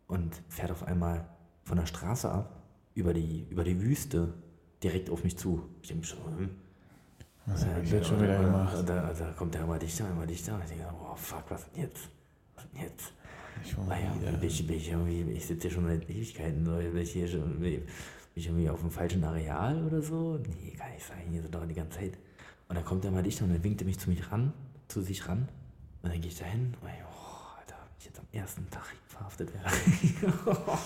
und fährt auf einmal von der Straße ab, über die, über die Wüste, direkt auf mich zu. Ich denke schon, hm, Was hab ich jetzt schon wieder äh, gemacht? Da, da kommt er immer dichter, immer dichter. Ich denke, oh fuck, was denn jetzt? Was denn jetzt? Schon Ah ja, ich, ich, irgendwie, ich sitze hier schon seit Ewigkeiten, so, ich hier schon, ich irgendwie auf dem falschen Areal oder so? Nee, kann nicht sein, hier sind doch die ganze Zeit. Und dann kommt er mal dichter und dann winkt er mich zu mich ran, zu sich ran. Und dann gehe ich da hin und ich, oh, Alter, wenn ich jetzt am ersten Tag verhaftet werde.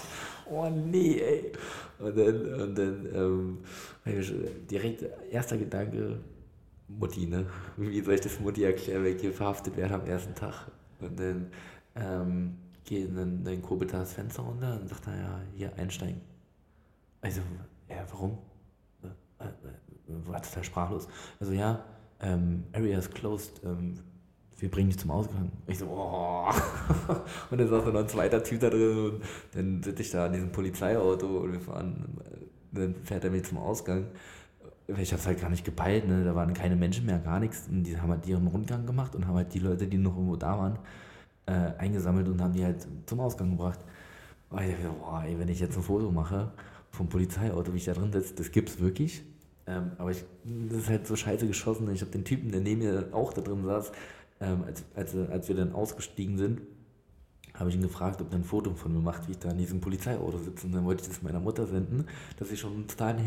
oh nee, ey. Und dann, und dann ähm, hab direkt erster Gedanke, Mutti, ne? Wie soll ich das Mutti erklären, wenn ich hier verhaftet werde am ersten Tag? Und dann ähm, geht dann, dann kurbelt er das Fenster runter und sagt er, ja, hier einsteigen. Also, ja, warum? Äh, äh, äh, war total sprachlos. Also, ja, ähm, Area is closed, ähm, wir bringen dich zum Ausgang. Ich so, oh. Und dann saß da noch ein zweiter Typ da drin und dann sitze ich da in diesem Polizeiauto und wir fahren, dann fährt er mich zum Ausgang. Ich habe es halt gar nicht gepeilt, ne? da waren keine Menschen mehr, gar nichts. Und die haben halt ihren Rundgang gemacht und haben halt die Leute, die noch irgendwo da waren, äh, eingesammelt und haben die halt zum Ausgang gebracht. Und ich dachte, boah, ey, wenn ich jetzt ein Foto mache vom Polizeiauto, wie ich da drin sitze, das gibt's wirklich. Ähm, aber ich, das ist halt so scheiße geschossen. Ich habe den Typen, der neben mir auch da drin saß, ähm, als, als, als wir dann ausgestiegen sind, habe ich ihn gefragt, ob er ein Foto von mir macht, wie ich da in diesem Polizeiauto sitze. Und dann wollte ich das meiner Mutter senden, dass ich schon einen totalen arme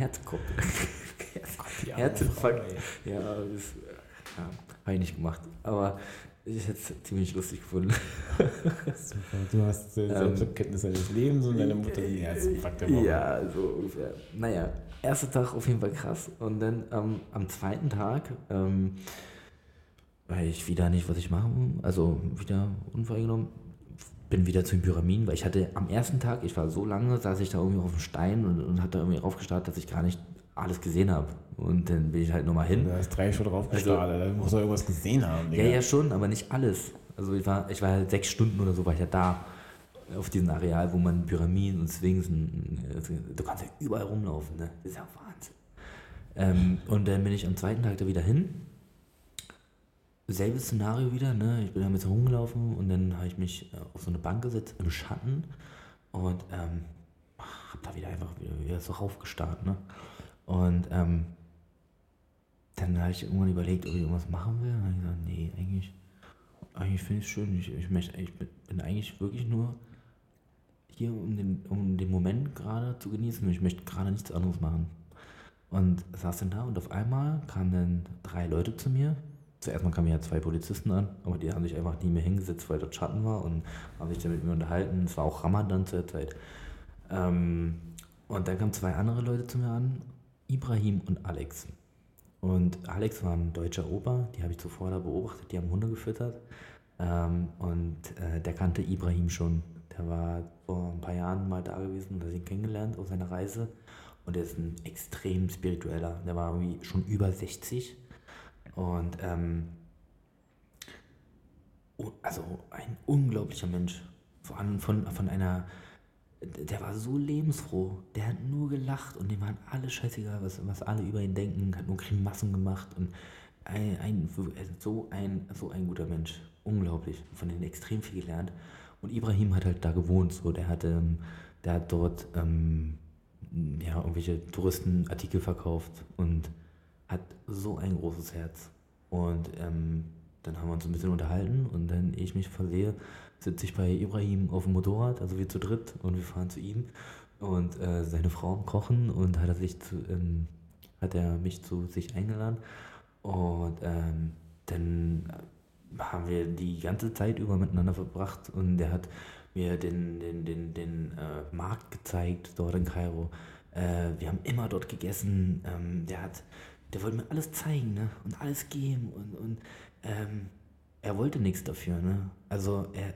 Herzinfarkt. Ja, das ja, habe ich nicht gemacht. Aber ich hätte es ziemlich lustig gefunden. Super. Du hast äh, Selbsterkenntnis deines Lebens und deine Mutter den Herzinfarkt der Woche. Ja, so ungefähr. Naja, erster Tag auf jeden Fall krass. Und dann ähm, am zweiten Tag, ähm, weil ich wieder nicht, was ich machen, also wieder Unfall genommen, bin wieder zu den Pyramiden, weil ich hatte am ersten Tag, ich war so lange, saß ich da irgendwie auf dem Stein und, und hatte irgendwie raufgestartet, dass ich gar nicht alles gesehen habe. Und dann bin ich halt nochmal hin. Du hast drei schon drauf gestartet, da musst du irgendwas gesehen haben. Ja, Digga. ja, schon, aber nicht alles. Also ich war, ich war halt sechs Stunden oder so, war ich ja da. Auf diesem Areal, wo man Pyramiden und Sphinx, und, äh, du kannst ja überall rumlaufen, ne? Das ist ja Wahnsinn. Ähm, und dann bin ich am zweiten Tag da wieder hin. Selbes Szenario wieder, ne? Ich bin da mit so rumgelaufen und dann habe ich mich äh, auf so eine Bank gesetzt im Schatten und ähm, hab da wieder einfach wieder, wieder so raufgestarrt, ne? Und ähm, dann habe ich irgendwann überlegt, ob ich irgendwas machen will. Und dann habe ich gesagt, nee, eigentlich, eigentlich finde ich es schön. Ich, ich, möchte, ich bin, eigentlich wirklich nur hier, um den, um den Moment gerade zu genießen. Ich möchte gerade nichts anderes machen. Und saß dann da und auf einmal kamen dann drei Leute zu mir. Zuerst mal kamen ja zwei Polizisten an, aber die haben sich einfach nie mehr hingesetzt, weil dort Schatten war und haben sich dann mit mir unterhalten. Es war auch Ramadan zu der Zeit. Ähm, und dann kamen zwei andere Leute zu mir an, Ibrahim und Alex. Und Alex war ein deutscher Opa, die habe ich zuvor da beobachtet, die haben Hunde gefüttert. Ähm, und äh, der kannte Ibrahim schon. Der war vor ein paar Jahren mal da gewesen und hat ihn kennengelernt auf seiner Reise. Und er ist ein extrem spiritueller. Der war irgendwie schon über 60. Und ähm, also ein unglaublicher Mensch. Vor allem von, von einer, der war so lebensfroh. Der hat nur gelacht und dem waren alle scheißegal, was, was alle über ihn denken, hat nur Grimassen gemacht und ein, ein, so, ein, so ein guter Mensch. Unglaublich. Von denen extrem viel gelernt. Und Ibrahim hat halt da gewohnt, so der hat, ähm, der hat dort ähm, ja, irgendwelche Touristenartikel verkauft und hat so ein großes Herz. Und ähm, dann haben wir uns ein bisschen unterhalten und dann, ehe ich mich versehe, sitze ich bei Ibrahim auf dem Motorrad, also wir zu dritt und wir fahren zu ihm und äh, seine Frau kochen und hat er sich zu, ähm, hat er mich zu sich eingeladen und ähm, dann haben wir die ganze Zeit über miteinander verbracht und der hat mir den, den, den, den äh, Markt gezeigt dort in Kairo. Äh, wir haben immer dort gegessen. Ähm, der hat, der wollte mir alles zeigen ne? und alles geben und, und ähm, er wollte nichts dafür. Ne? Also er,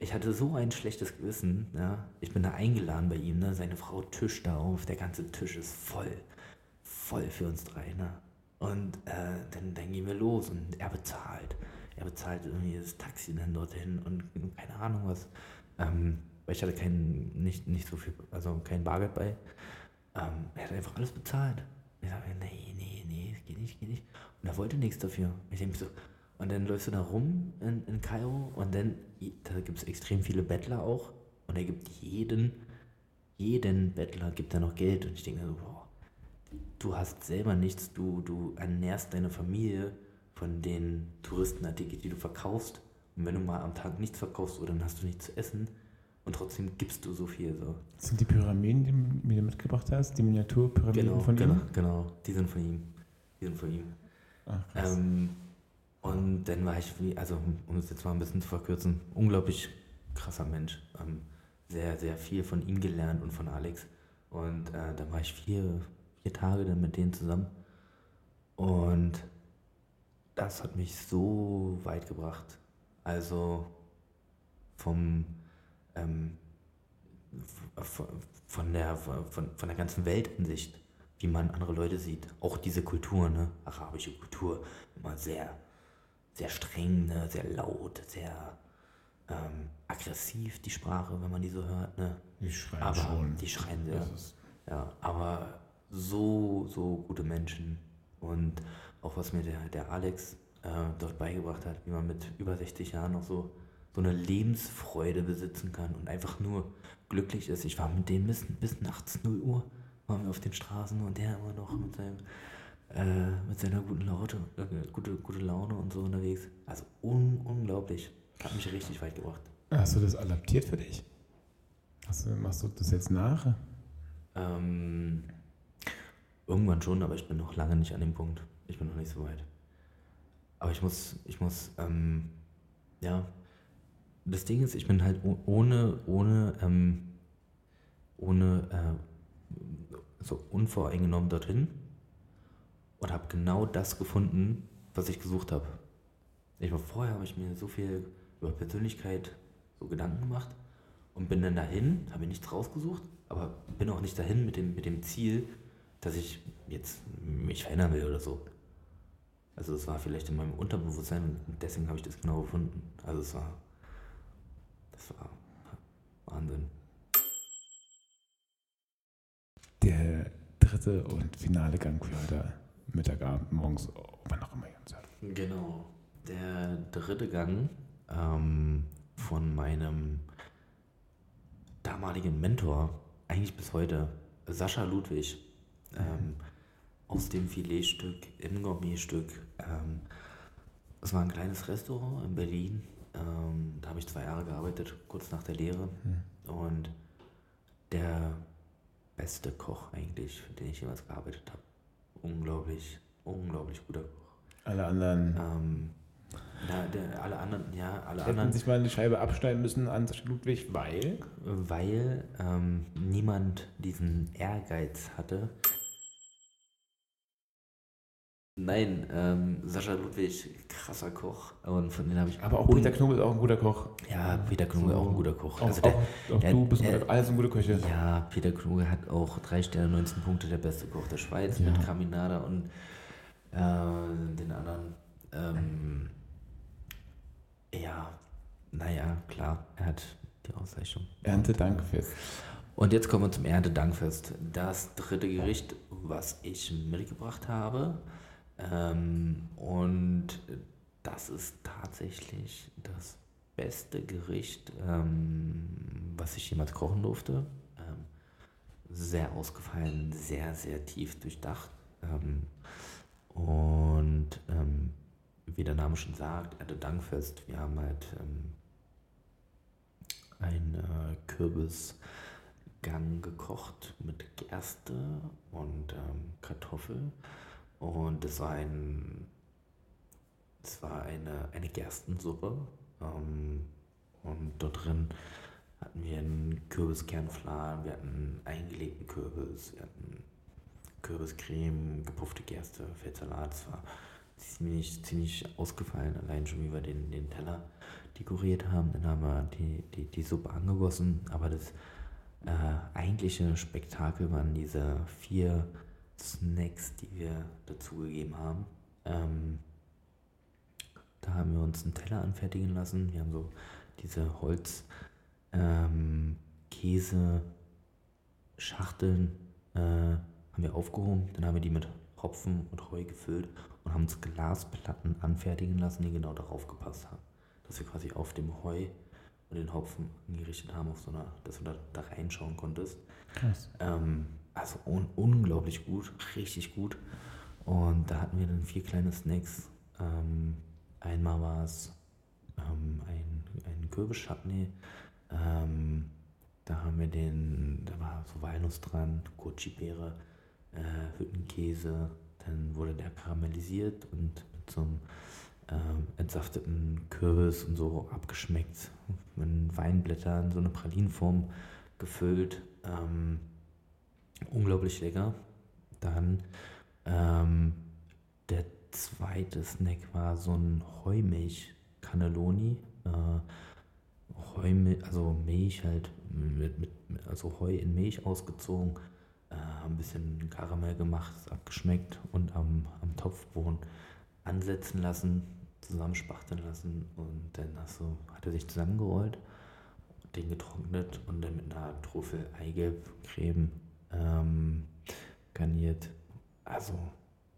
ich hatte so ein schlechtes Gewissen. Ja? Ich bin da eingeladen bei ihm. Ne? Seine Frau tischt da auf. Der ganze Tisch ist voll. Voll für uns drei. Ne? Und äh, dann, dann gehen wir los und er bezahlt. Er bezahlt irgendwie das Taxi dann dorthin und keine Ahnung was. Ähm, weil ich hatte kein, nicht, nicht so viel, also kein Bargeld bei. Ähm, er hat einfach alles bezahlt. Ich sage, nee, nee, nee, geht nicht, geht nicht. Und er wollte nichts dafür. Ich denke so, und dann läufst du da rum in, in Kairo und dann, da gibt es extrem viele Bettler auch. Und er gibt jeden, jeden Bettler gibt er noch Geld. Und ich denke so, boah, du hast selber nichts, du, du ernährst deine Familie von den Touristenartikeln, die du verkaufst. Und wenn du mal am Tag nichts verkaufst, oder dann hast du nichts zu essen. Und trotzdem gibst du so viel. So. Das sind die Pyramiden, die du mitgebracht hast? Die Miniaturpyramiden genau, von genau, ihm? Genau, die sind von ihm. Die sind von ihm. Ach, krass. Ähm, und dann war ich, wie, also um es jetzt mal ein bisschen zu verkürzen, unglaublich krasser Mensch. Ähm, sehr, sehr viel von ihm gelernt und von Alex. Und äh, dann war ich vier, vier Tage dann mit denen zusammen. Und das hat mich so weit gebracht. Also vom ähm, von, der, von, von der ganzen Weltansicht, wie man andere Leute sieht. Auch diese Kultur, ne? arabische Kultur, immer sehr, sehr streng, ne? sehr laut, sehr ähm, aggressiv, die Sprache, wenn man die so hört. Ne? Die schreien aber schon. Die schreien sehr. Ja, aber so, so gute Menschen. Und auch was mir der, der Alex äh, dort beigebracht hat, wie man mit über 60 Jahren noch so, so eine Lebensfreude besitzen kann und einfach nur glücklich ist. Ich war mit dem bis, bis nachts 0 Uhr, waren wir auf den Straßen und der immer noch mit seinem äh, mit seiner guten Laute, äh, gute, gute Laune und so unterwegs. Also un, unglaublich. Hat mich richtig weit gebracht. Hast du das adaptiert für dich? Du, machst du das jetzt nach? Ähm, irgendwann schon, aber ich bin noch lange nicht an dem Punkt. Ich bin noch nicht so weit. Aber ich muss, ich muss, ähm, ja. Das Ding ist, ich bin halt oh- ohne, ohne, ähm, ohne, äh, so unvoreingenommen dorthin und habe genau das gefunden, was ich gesucht habe. Ich war vorher, habe ich mir so viel über Persönlichkeit so Gedanken gemacht und bin dann dahin, habe mir nichts rausgesucht, aber bin auch nicht dahin mit dem, mit dem Ziel, dass ich jetzt mich verändern will oder so. Also es war vielleicht in meinem Unterbewusstsein und deswegen habe ich das genau gefunden. Also es war, das war Wahnsinn. Der dritte und finale Gang für heute Mittagabend, morgens, wann auch immer ihr uns hört. Genau. Der dritte Gang ähm, von meinem damaligen Mentor, eigentlich bis heute, Sascha Ludwig, ähm, aus dem Filetstück im Gourmetstück. Ähm, es war ein kleines Restaurant in Berlin. Ähm, da habe ich zwei Jahre gearbeitet, kurz nach der Lehre. Und der beste Koch eigentlich, für den ich jemals gearbeitet habe. Unglaublich, unglaublich guter Koch. Alle anderen Ähm, Na, der, alle anderen, ja, alle Hätten anderen, sich mal eine Scheibe abschneiden müssen an Ludwig, weil. weil ähm, niemand diesen Ehrgeiz hatte. Nein, ähm, Sascha Ludwig, krasser Koch. Und von denen habe ich. Aber auch Peter Knobel ist auch ein guter Koch. Ja, Peter Knobel So. auch ein guter Koch. Auch, Also der, auch, auch der- du bist der- alles sind gute Köche. Ja, Peter Kluge hat auch drei Sterne, 19 Punkte, der beste Koch der Schweiz Ja. mit Caminada und äh, den anderen. Ähm, ja, naja, klar, er hat die Auszeichnung. Erntedankfest. Und jetzt kommen wir zum Erntedankfest. Das dritte Gericht, was ich mitgebracht habe. Ähm, und das ist tatsächlich das beste Gericht, ähm, was ich jemals kochen durfte. Ähm, sehr ausgefallen, sehr, sehr tief durchdacht. Ähm, und ähm, wie der Name schon sagt, Erntedankfest. Wir haben halt ähm, ein äh, Kürbisgang gekocht mit Gerste und ähm, Kartoffel. Und es war ein, es war eine, eine Gerstensuppe. Ähm, und dort drin hatten wir einen Kürbiskernflan, wir hatten eingelegten Kürbis, wir hatten Kürbiscreme, gepuffte Gerste, Fettsalat. Es war ziemlich, ziemlich ausgefallen, allein schon wie wir den, den Teller dekoriert haben. Dann haben wir die, die, die Suppe angegossen, aber das äh, eigentliche Spektakel waren diese vier Snacks, die wir dazugegeben haben. Ähm, da haben wir uns einen Teller anfertigen lassen. Wir haben so diese Holz ähm, Käse Schachteln äh, haben wir aufgehoben, dann haben wir die mit Hopfen und Heu gefüllt und haben uns Glasplatten anfertigen lassen, die genau darauf gepasst haben. Dass wir quasi auf dem Heu und den Hopfen angerichtet haben, auf so einer, dass du da, da reinschauen konntest. Krass. Ähm, also un unglaublich gut, richtig gut. Und da hatten wir dann vier kleine Snacks. Ähm, einmal war es ähm, ein, ein Kürbischutney. Ähm, da haben wir den, da war so Walnuss dran, Goji-Beere, äh, Hüttenkäse. Dann wurde der karamellisiert und mit so einem ähm, entsafteten Kürbis und so abgeschmeckt. Mit Weinblättern, so eine Pralinenform gefüllt. Ähm, unglaublich lecker. Dann ähm, der zweite Snack war so ein Heumilch-Cannelloni. Äh, Heumilch, also Milch halt, mit, mit, also Heu in Milch ausgezogen, äh, ein bisschen Karamell gemacht, abgeschmeckt und am, am Topfboden ansetzen lassen, zusammenspachteln lassen und dann hast du, hat er sich zusammengerollt, den getrocknet und dann mit einer Trüffel-Eigelb-Creme ähm, garniert. Also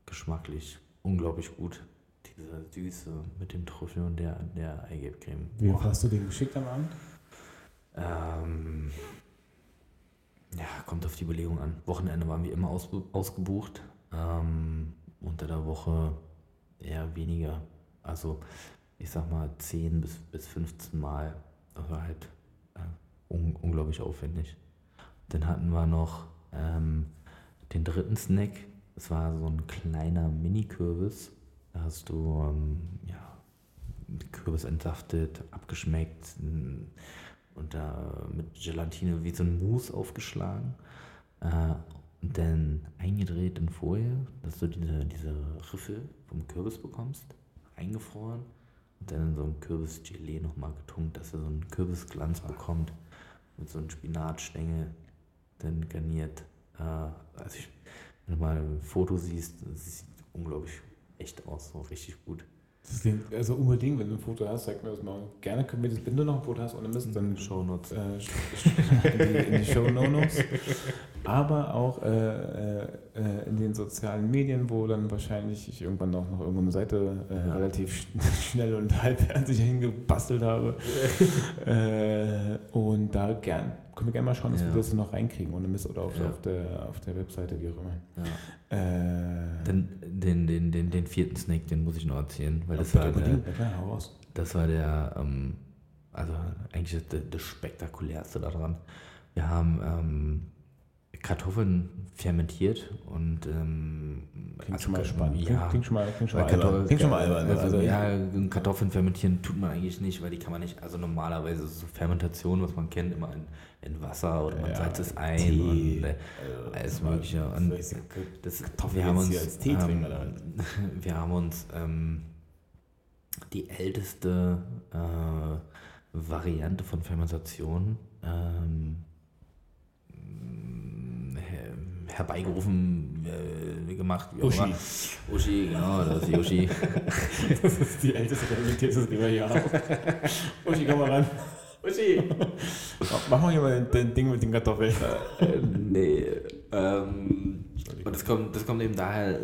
geschmacklich unglaublich gut. Diese Süße mit dem Trüffel und der, der Eigelbcreme. Wie Boah. hast du den geschickt am Abend? Ähm, ja, kommt auf die Belegung an. Wochenende waren wir immer aus, ausgebucht. Ähm, unter der Woche eher weniger. Also ich sag mal 10 bis, bis 15 Mal. Also halt äh, un unglaublich aufwendig. Dann hatten wir noch ähm, den dritten Snack. Es war so ein kleiner Mini-Kürbis. Da hast du ähm, ja, Kürbis entsaftet, abgeschmeckt n- und da mit Gelatine wie so ein Mousse aufgeschlagen. Äh, und dann eingedreht in Folie, dass du diese, diese Riffel vom Kürbis bekommst, eingefroren und dann in so ein Kürbisgelee nochmal getunkt, dass er so einen Kürbisglanz bekommt mit so einem Spinatstängel dann garniert. Äh, also ich, wenn du mal ein Foto siehst, das sieht unglaublich echt aus, so richtig gut. Das klingt, also unbedingt, wenn du ein Foto hast, sag mir das mal. Gerne können wir das, wenn du noch ein Foto hast, ohne Mist, dann Shownotes. äh, sch- sch- in die, in die Show Notes. Aber auch äh, äh, äh, in den sozialen Medien, wo dann wahrscheinlich ich irgendwann auch noch irgendwo eine Seite äh, Ja. relativ sch- schnell und halbherzig hingebastelt habe. äh, und da gern, können wir gerne mal schauen, dass Ja. wir das noch reinkriegen, ohne Mist oder auf, Ja. auf, der, auf der Webseite, wie auch immer. Ja. Äh, Dann den, den, den, den vierten Snake, den muss ich noch erzählen, weil das war der, klar, das war der, ähm, also eigentlich das, das Spektakulärste daran. Wir haben ähm, Kartoffeln fermentiert und ähm, Klingt also schon mal spannend. Ja, Klingt schon mal, klingt schon weil mal albern. Klingt schon mal albern. Also, Also, ja, Kartoffeln fermentieren tut man eigentlich nicht, weil die kann man nicht, also normalerweise so Fermentation, was man kennt, immer in, in Wasser oder man Ja, salzt es ein Tee. und äh, Also, alles das Mögliche. das Und das, Kartoffeln wir haben uns, als Tee ähm, wir haben uns ähm, die älteste äh, Variante von Fermentation ähm, herbeigerufen äh, gemacht. Uschi. Uschi, genau, das ist die Uschi. Das ist die älteste Realität, die wir hier haben. Uschi, komm mal ran. Uschi! Mach mal hier mal dein Ding mit den Kartoffeln. äh, nee. Ähm, und das kommt, das kommt eben daher,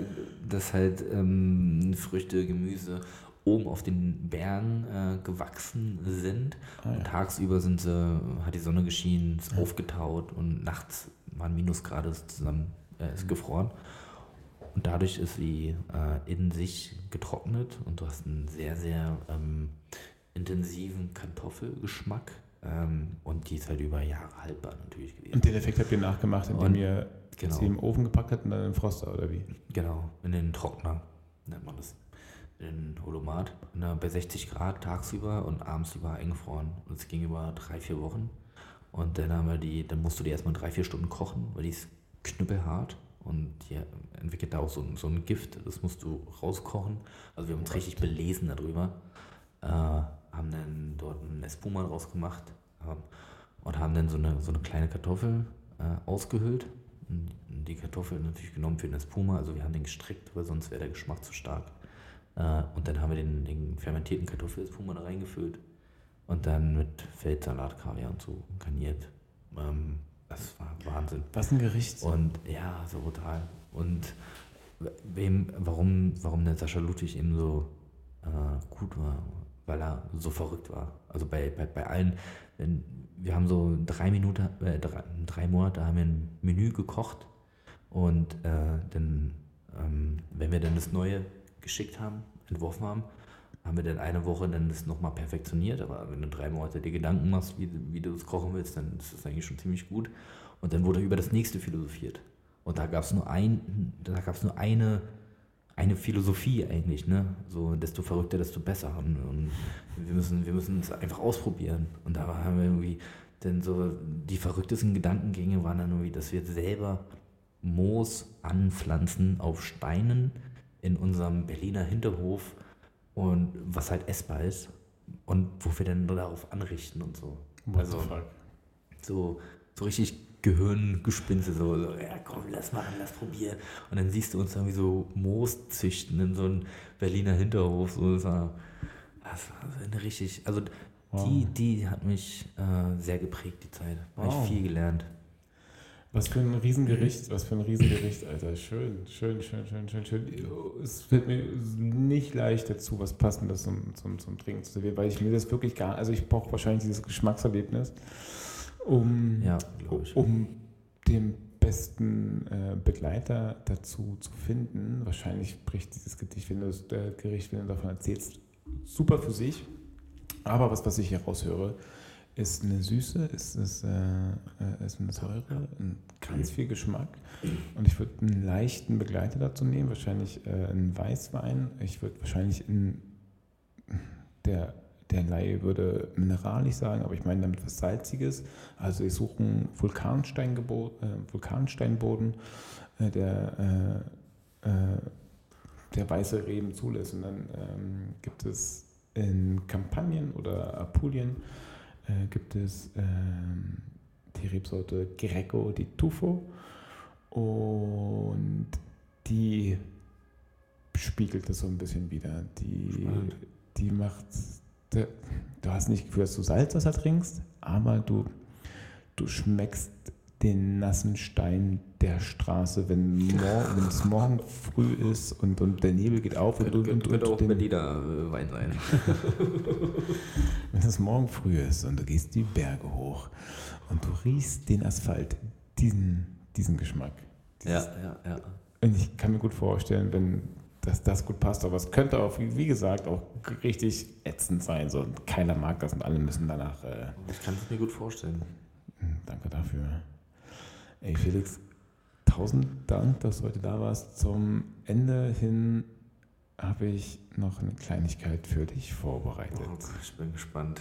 dass halt ähm, Früchte, Gemüse oben auf den Bergen äh, gewachsen sind. Ah, ja. Und tagsüber sind sie, hat die Sonne geschienen, ist aufgetaut und nachts waren Minusgrade zusammen, äh, ist gefroren. Und dadurch ist sie äh, in sich getrocknet und du hast einen sehr, sehr ähm, intensiven Kartoffelgeschmack. Ähm, und die ist halt über Jahre haltbar natürlich gewesen. Und den Effekt habt ihr nachgemacht, indem Und- ihr genau. sie im Ofen gepackt habt und dann im Froster, oder wie? Genau, in den Trockner nennt man das. In den Holomat. Na, bei 60 Grad tagsüber und abends über eingefroren. Und es ging über drei, vier Wochen. Und dann haben wir die, dann musst du die erstmal drei, vier Stunden kochen, weil die ist knüppelhart und die entwickelt da auch so, ein- so ein Gift, das musst du rauskochen. Also wir haben uns richtig belesen darüber. Äh, haben dann dort einen Espuma draus gemacht ähm, und haben dann so eine, so eine kleine Kartoffel äh, ausgehöhlt. Und Die Kartoffel natürlich genommen für den Espuma, also wir haben den gestrickt, weil sonst wäre der Geschmack zu stark. Äh, und dann haben wir den, den fermentierten Kartoffelespuma da reingefüllt und dann mit Feldsalat, Kaviar und so garniert. Ähm, das war Wahnsinn. Was ein Gericht. Und ja, so brutal. Und wem, warum, warum der Sascha Ludwig eben so äh, gut war, weil er so verrückt war. Also bei, bei, bei allen, wenn, wir haben so drei Minuten, äh, drei, drei Monate haben wir ein Menü gekocht und äh, dann, ähm, wenn wir dann das Neue geschickt haben, entworfen haben, haben wir dann eine Woche dann das nochmal perfektioniert, aber wenn du drei Monate dir Gedanken machst, wie, wie du das kochen willst, dann ist das eigentlich schon ziemlich gut. Und dann wurde über das nächste philosophiert. Und da gab es nur ein, da gab es nur eine, eine Philosophie eigentlich, ne? So, desto verrückter, desto besser. Und, wir müssen, wir müssen es einfach ausprobieren. Und da haben wir irgendwie, denn so die verrücktesten Gedankengänge waren dann irgendwie, dass wir selber Moos anpflanzen auf Steinen in unserem Berliner Hinterhof und was halt essbar ist und wo wir dann darauf anrichten und so. What also so, so richtig Gehirngespinste, so, so, ja komm, lass machen, lass probieren. Und dann siehst du uns irgendwie so Moos züchten in so einem Berliner Hinterhof. So, das war, das war so eine richtig, also die, die hat mich äh, sehr geprägt, die Zeit. Da habe Wow. ich viel gelernt. Was für ein Riesengericht, was für ein Riesengericht, Alter. Schön, schön, schön, schön, schön, schön. Es fällt mir nicht leicht dazu, was Passendes zum, zum, zum Trinken zu servieren, weil ich mir das wirklich gar, also ich brauche wahrscheinlich dieses Geschmackserlebnis, um, Ja, um den besten äh, Begleiter dazu zu finden. Wahrscheinlich spricht dieses Gedicht, wenn du äh, Gericht, wenn du davon erzählst, super für sich. Aber was, was ich hier raushöre, ist eine Süße, ist, ist, äh, äh, ist eine Säure, ein ganz viel Geschmack. Und ich würde einen leichten Begleiter dazu nehmen, wahrscheinlich äh, einen Weißwein. Ich würde wahrscheinlich in der, der Laie würde mineralisch sagen, aber ich meine damit was Salziges. Also ich suche einen Vulkansteingebo äh, Vulkansteinboden, äh, der, äh, äh, der weiße Reben zulässt. Und dann ähm, gibt es in Kampagnen oder Apulien äh, gibt es ähm, die Rebsorte Greco di Tufo und die spiegelt das so ein bisschen wieder. Die, Spannend. die macht, du hast nicht das Gefühl, dass du Salzwasser trinkst, aber du, du schmeckst den nassen Stein der Straße, wenn, mor es morgen früh ist und, und der Nebel geht auf und, und, und, Könnte auch den, Berliner äh, Wein sein. wenn es morgen früh ist und du gehst die Berge hoch und du riechst den Asphalt, diesen, diesen Geschmack. Ja, Dieses, ja, ja. Und ich kann mir gut vorstellen, wenn dass das gut passt, aber es könnte auch, wie gesagt, auch richtig ätzend sein. So, keiner mag das und alle müssen danach. Äh, Ich kann es mir gut vorstellen. danke dafür. Ey, Felix, tausend Dank, dass du heute da warst. Zum Ende hin habe ich noch eine Kleinigkeit für dich vorbereitet. Oh, ich bin gespannt.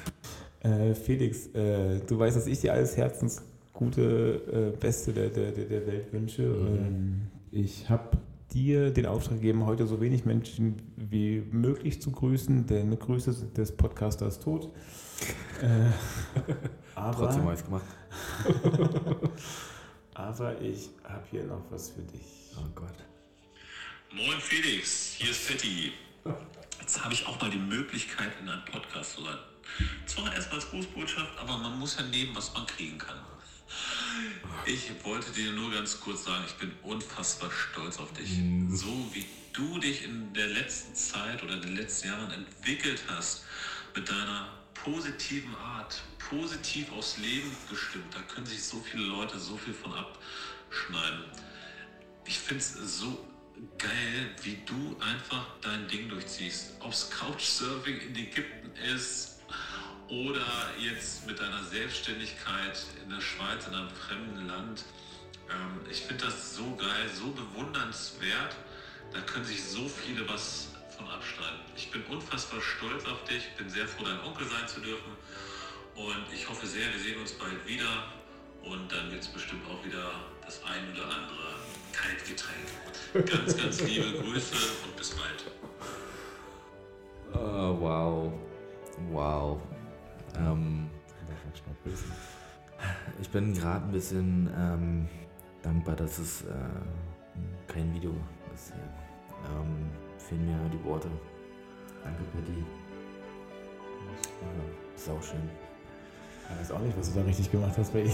Äh, Felix, äh, du weißt, dass ich dir alles Herzensgute, äh, Beste der, der, der Welt wünsche. Mhm. Ähm, ich habe dir den Auftrag gegeben, heute so wenig Menschen wie möglich zu grüßen, denn Grüße des Podcasters tot. Äh, aber, Trotzdem habe ich es gemacht. aber ich habe hier noch was für dich. Oh Gott. Moin Felix, hier ist Fetti. Jetzt habe ich auch mal die Möglichkeit, in einem Podcast zu sein. Zwar erstmal als Grußbotschaft, aber man muss ja nehmen, was man kriegen kann. Ich wollte dir nur ganz kurz sagen, ich bin unfassbar stolz auf dich. So wie du dich in der letzten Zeit oder in den letzten Jahren entwickelt hast, mit deiner positiven Art, positiv aufs Leben gestimmt, da können sich so viele Leute so viel von abschneiden. Ich finde es so geil, wie du einfach dein Ding durchziehst. Ob's Couchsurfing in Ägypten ist oder jetzt mit deiner Selbstständigkeit in der Schweiz, in einem fremden Land. Ähm, ich finde das so geil, so bewundernswert. Da können sich so viele was von abschneiden. Ich bin unfassbar stolz auf dich, bin sehr froh, dein Onkel sein zu dürfen. Und ich hoffe sehr, wir sehen uns bald wieder. Und dann wird es bestimmt auch wieder das ein oder andere Kaltgetränk. Ganz, ganz liebe Grüße und bis bald. Oh, wow. Wow. Ähm, ich bin gerade ein bisschen ähm, dankbar, dass es äh, kein Video ist hier. Ähm, fehlen mir die Worte. Danke, Patty. Ja, ist auch schön. Ich weiß auch nicht, was du da richtig gemacht hast bei ihm.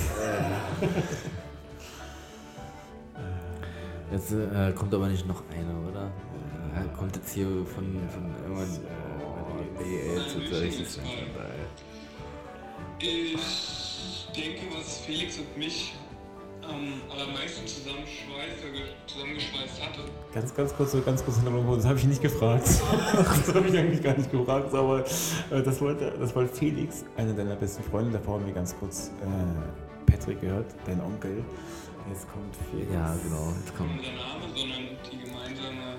Jetzt äh, kommt aber nicht noch einer, oder? Äh, kommt jetzt hier von, von irgendwann. Äh, ey, ey, jetzt wird richtig. Ich denke, was Felix und mich am allermeisten ge- zusammengeschweißt hatte, Ganz, ganz kurz, so ganz kurz das habe ich nicht gefragt. das habe ich eigentlich gar nicht gefragt, aber äh, das, wollte, das wollte Felix, einer deiner besten Freunde. Davor haben wir ganz kurz äh, Patrick gehört, dein Onkel. Jetzt kommt Felix. Ja, genau, jetzt nicht kommt. unser Name, sondern die gemeinsame,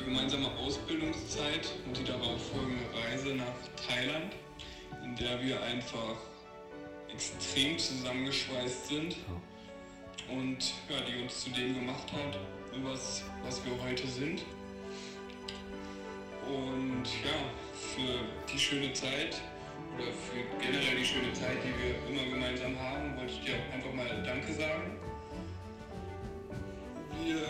die gemeinsame Ausbildungszeit und die darauf folgende Reise nach Thailand, in der wir einfach extrem zusammengeschweißt sind und ja, die uns zu dem gemacht hat, was, was wir heute sind. Und ja, für die schöne Zeit oder für generell die schöne Zeit, die wir immer gemeinsam haben, wollte ich dir auch einfach mal Danke sagen. Wir,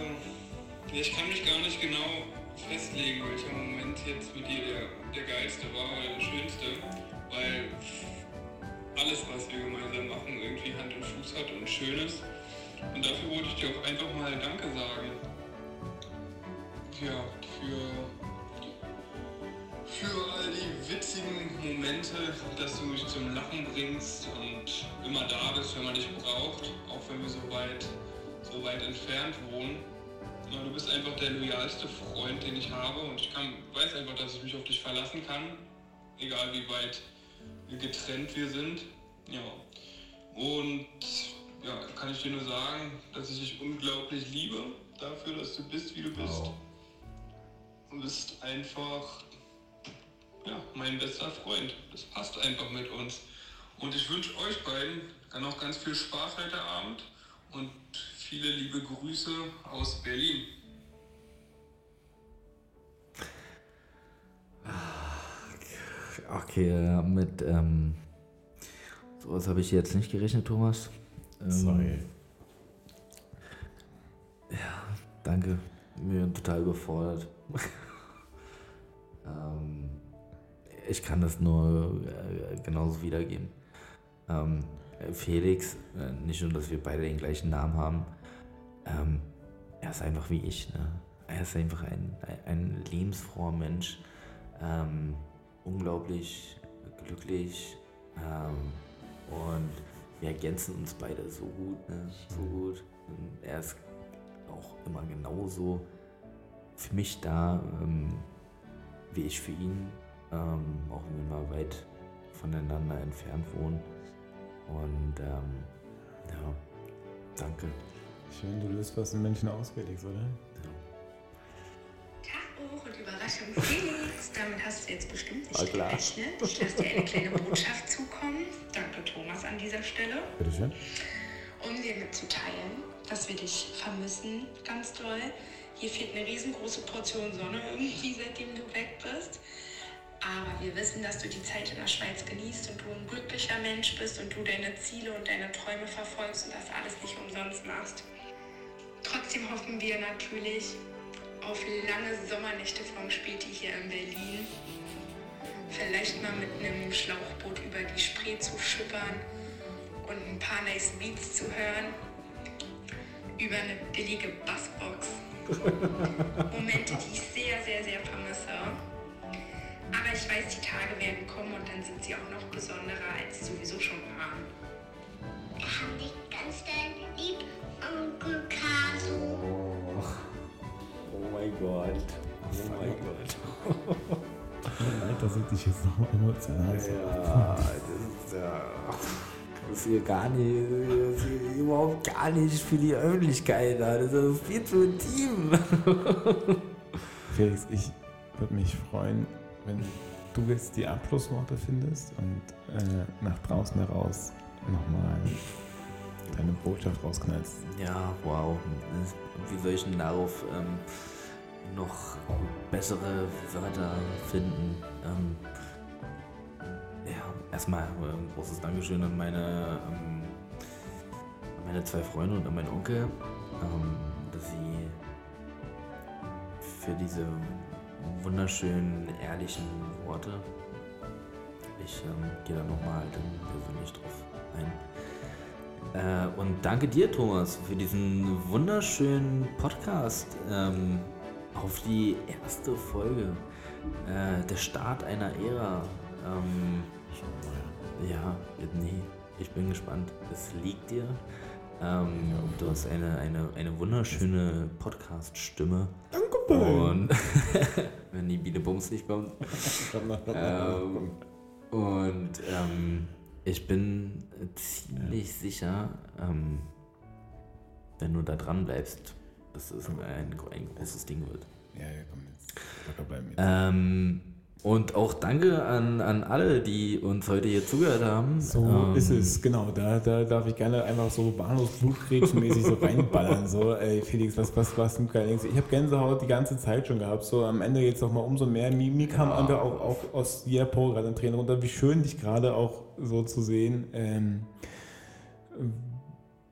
ich kann mich gar nicht genau festlegen, welcher Moment jetzt mit dir der, der geilste war oder der schönste, weil alles, was wir gemeinsam machen, irgendwie Hand und Fuß hat und schön ist. Und dafür wollte ich dir auch einfach mal Danke sagen. Ja, für, für all die witzigen Momente, dass du mich zum Lachen bringst und immer da bist, wenn man dich braucht, auch wenn wir so weit, so weit entfernt wohnen. Ja, du bist einfach der loyalste Freund, den ich habe und ich kann, weiß einfach, dass ich mich auf dich verlassen kann, egal wie weit getrennt wir sind. Ja. Und ja, kann ich dir nur sagen, dass ich dich unglaublich liebe dafür, dass du bist, wie du bist. Du bist einfach ja, mein bester Freund. Das passt einfach mit uns. Und ich wünsche euch beiden dann auch ganz viel Spaß heute Abend und viele liebe Grüße aus Berlin. Okay, äh, mit ähm, sowas habe ich jetzt nicht gerechnet, Thomas. Ähm, Sorry. Danke. Mir bin total überfordert. ähm, ich kann das nur äh, genauso wiedergeben. Ähm, Felix, äh, nicht nur, dass wir beide den gleichen Namen haben, ähm, er ist einfach wie ich. Ne? Er ist einfach ein, ein, ein lebensfroher Mensch, ähm, unglaublich glücklich ähm, und wir ergänzen uns beide so gut, ne? so gut. Und er ist auch immer genauso für mich da, ähm, wie ich für ihn, ähm, auch wenn wir mal weit voneinander entfernt wohnen. Und ähm, ja, danke. Schön, du löst was in Menschen aus, Felix, oder? Überraschung Felix. Damit hast du jetzt bestimmt nicht gerechnet. Ich lasse dir eine kleine Botschaft zukommen. Danke Thomas an dieser Stelle. Bitteschön. Um dir mitzuteilen, dass wir dich vermissen, ganz doll. Hier fehlt eine riesengroße Portion Sonne irgendwie, seitdem du weg bist. Aber wir wissen, dass du die Zeit in der Schweiz genießt und du ein glücklicher Mensch bist und du deine Ziele und deine Träume verfolgst und das alles nicht umsonst machst. Trotzdem hoffen wir natürlich auf lange Sommernächte vom Späti hier in Berlin. Vielleicht mal mit einem Schlauchboot über die Spree zu schippern und ein paar nice Beats zu hören. Über eine billige Bassbox. Momente, die ich sehr, sehr, sehr vermisse. Aber ich weiß, die Tage werden kommen und dann sind sie auch noch besonderer, als sie sowieso schon waren. Wir haben dich ganz doll lieb, Onkel Kasu. Oh mein Gott. Oh mein Gott. Alter, sind dich jetzt nochmal emotional. Ja, das ist ja. Das ist hier gar nicht, das ist hier überhaupt gar nicht für die Öffentlichkeit. da. Das ist viel zu intim. Felix, ich würde mich freuen, wenn du jetzt die Abschlussworte findest und äh, nach draußen heraus nochmal deine Botschaft rausknallst. Ja, wow. Wie soll ich denn darauf ähm, noch bessere Wörter finden? Ähm, ja, erstmal ein großes Dankeschön an meine, ähm, meine zwei Freunde und an meinen Onkel, ähm, dass sie für diese wunderschönen, ehrlichen Worte. Ich ähm, gehe da nochmal dann persönlich drauf ein. Äh, und danke dir, Thomas, für diesen wunderschönen Podcast ähm, auf die erste Folge. Äh, der Start einer Ära. Ähm, ja, nee, ich bin gespannt. Es liegt dir. Ähm, du hast eine, eine, eine wunderschöne Podcast-Stimme. Danke, Und wenn die Biene Bums nicht kommt. ähm, und ähm, ich bin ziemlich sicher, ähm, wenn du da dran bleibst, dass es ein, ein großes Ding wird. Ja, ja, komm jetzt. Locker bleiben jetzt. Ähm, und auch danke an, an alle, die uns heute hier zugehört haben. So ähm, ist es, genau. Da, da darf ich gerne einfach so Bahnhofsblutgrätschenmäßig so reinballern. So, ey, Felix, was, was, was denkst. Ich habe Gänsehaut die ganze Zeit schon gehabt. So, am Ende jetzt noch mal umso mehr. Mir, mir kam einfach auch, auch aus jeder Pore gerade ein Tränen runter. Wie schön, dich gerade auch so zu sehen. Ähm,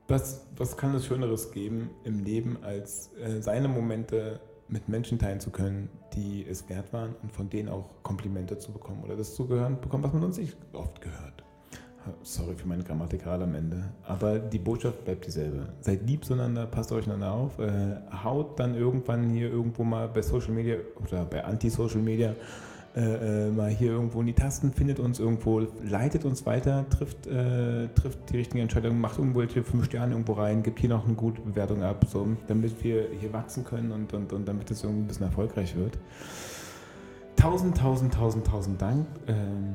was, was kann es Schöneres geben im Leben, als äh, seine Momente mit Menschen teilen zu können, die es wert waren und von denen auch Komplimente zu bekommen oder das zu gehören bekommen, was man uns nicht oft gehört. Sorry für meine Grammatik gerade am Ende. Aber die Botschaft bleibt dieselbe. Seid lieb zueinander, passt aufeinander auf. Äh, haut dann irgendwann hier irgendwo mal bei Social Media oder bei Anti-Social Media äh, äh, mal hier irgendwo in die Tasten, findet uns irgendwo, leitet uns weiter, trifft, äh, trifft die richtigen Entscheidungen, macht irgendwelche fünf Sterne irgendwo rein, gibt hier noch eine gute Bewertung ab, so, damit wir hier wachsen können und, und, und damit es irgendwie ein bisschen erfolgreich wird. Tausend, tausend, tausend, tausend Dank. Ähm,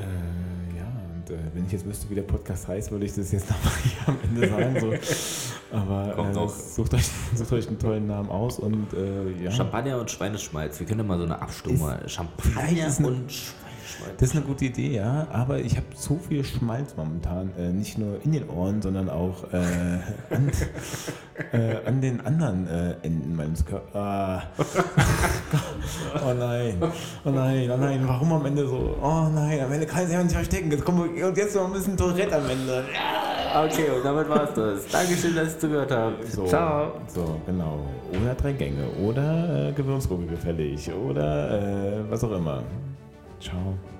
äh, ja, und äh, wenn ich jetzt wüsste, wie der Podcast heißt, würde ich das jetzt nochmal hier am Ende sagen. So. Aber äh, sucht, euch, sucht euch einen tollen Namen aus und äh, ja. Champagner und Schweineschmalz. Wir können ja mal so eine Abstimmung machen. Champagner und Schweineschmalz. Das ist eine gute Idee, ja. Aber ich habe so viel Schmalz momentan. Äh, nicht nur in den Ohren, sondern auch äh, an, äh, an den anderen äh, Enden meines Körpers. Ah. oh nein. Oh nein, oh nein. Warum am Ende so? Oh nein, am Ende kann ich es ja nicht verstecken. Jetzt kommen wir, und jetzt noch ein bisschen Tourette am Ende. Okay, und damit war's das. Dankeschön, dass ihr zugehört habt. So, Ciao. So, genau. Oder drei Gänge. Oder äh, Gewürzgurke gefällig. Oder äh, was auch immer. Ciao.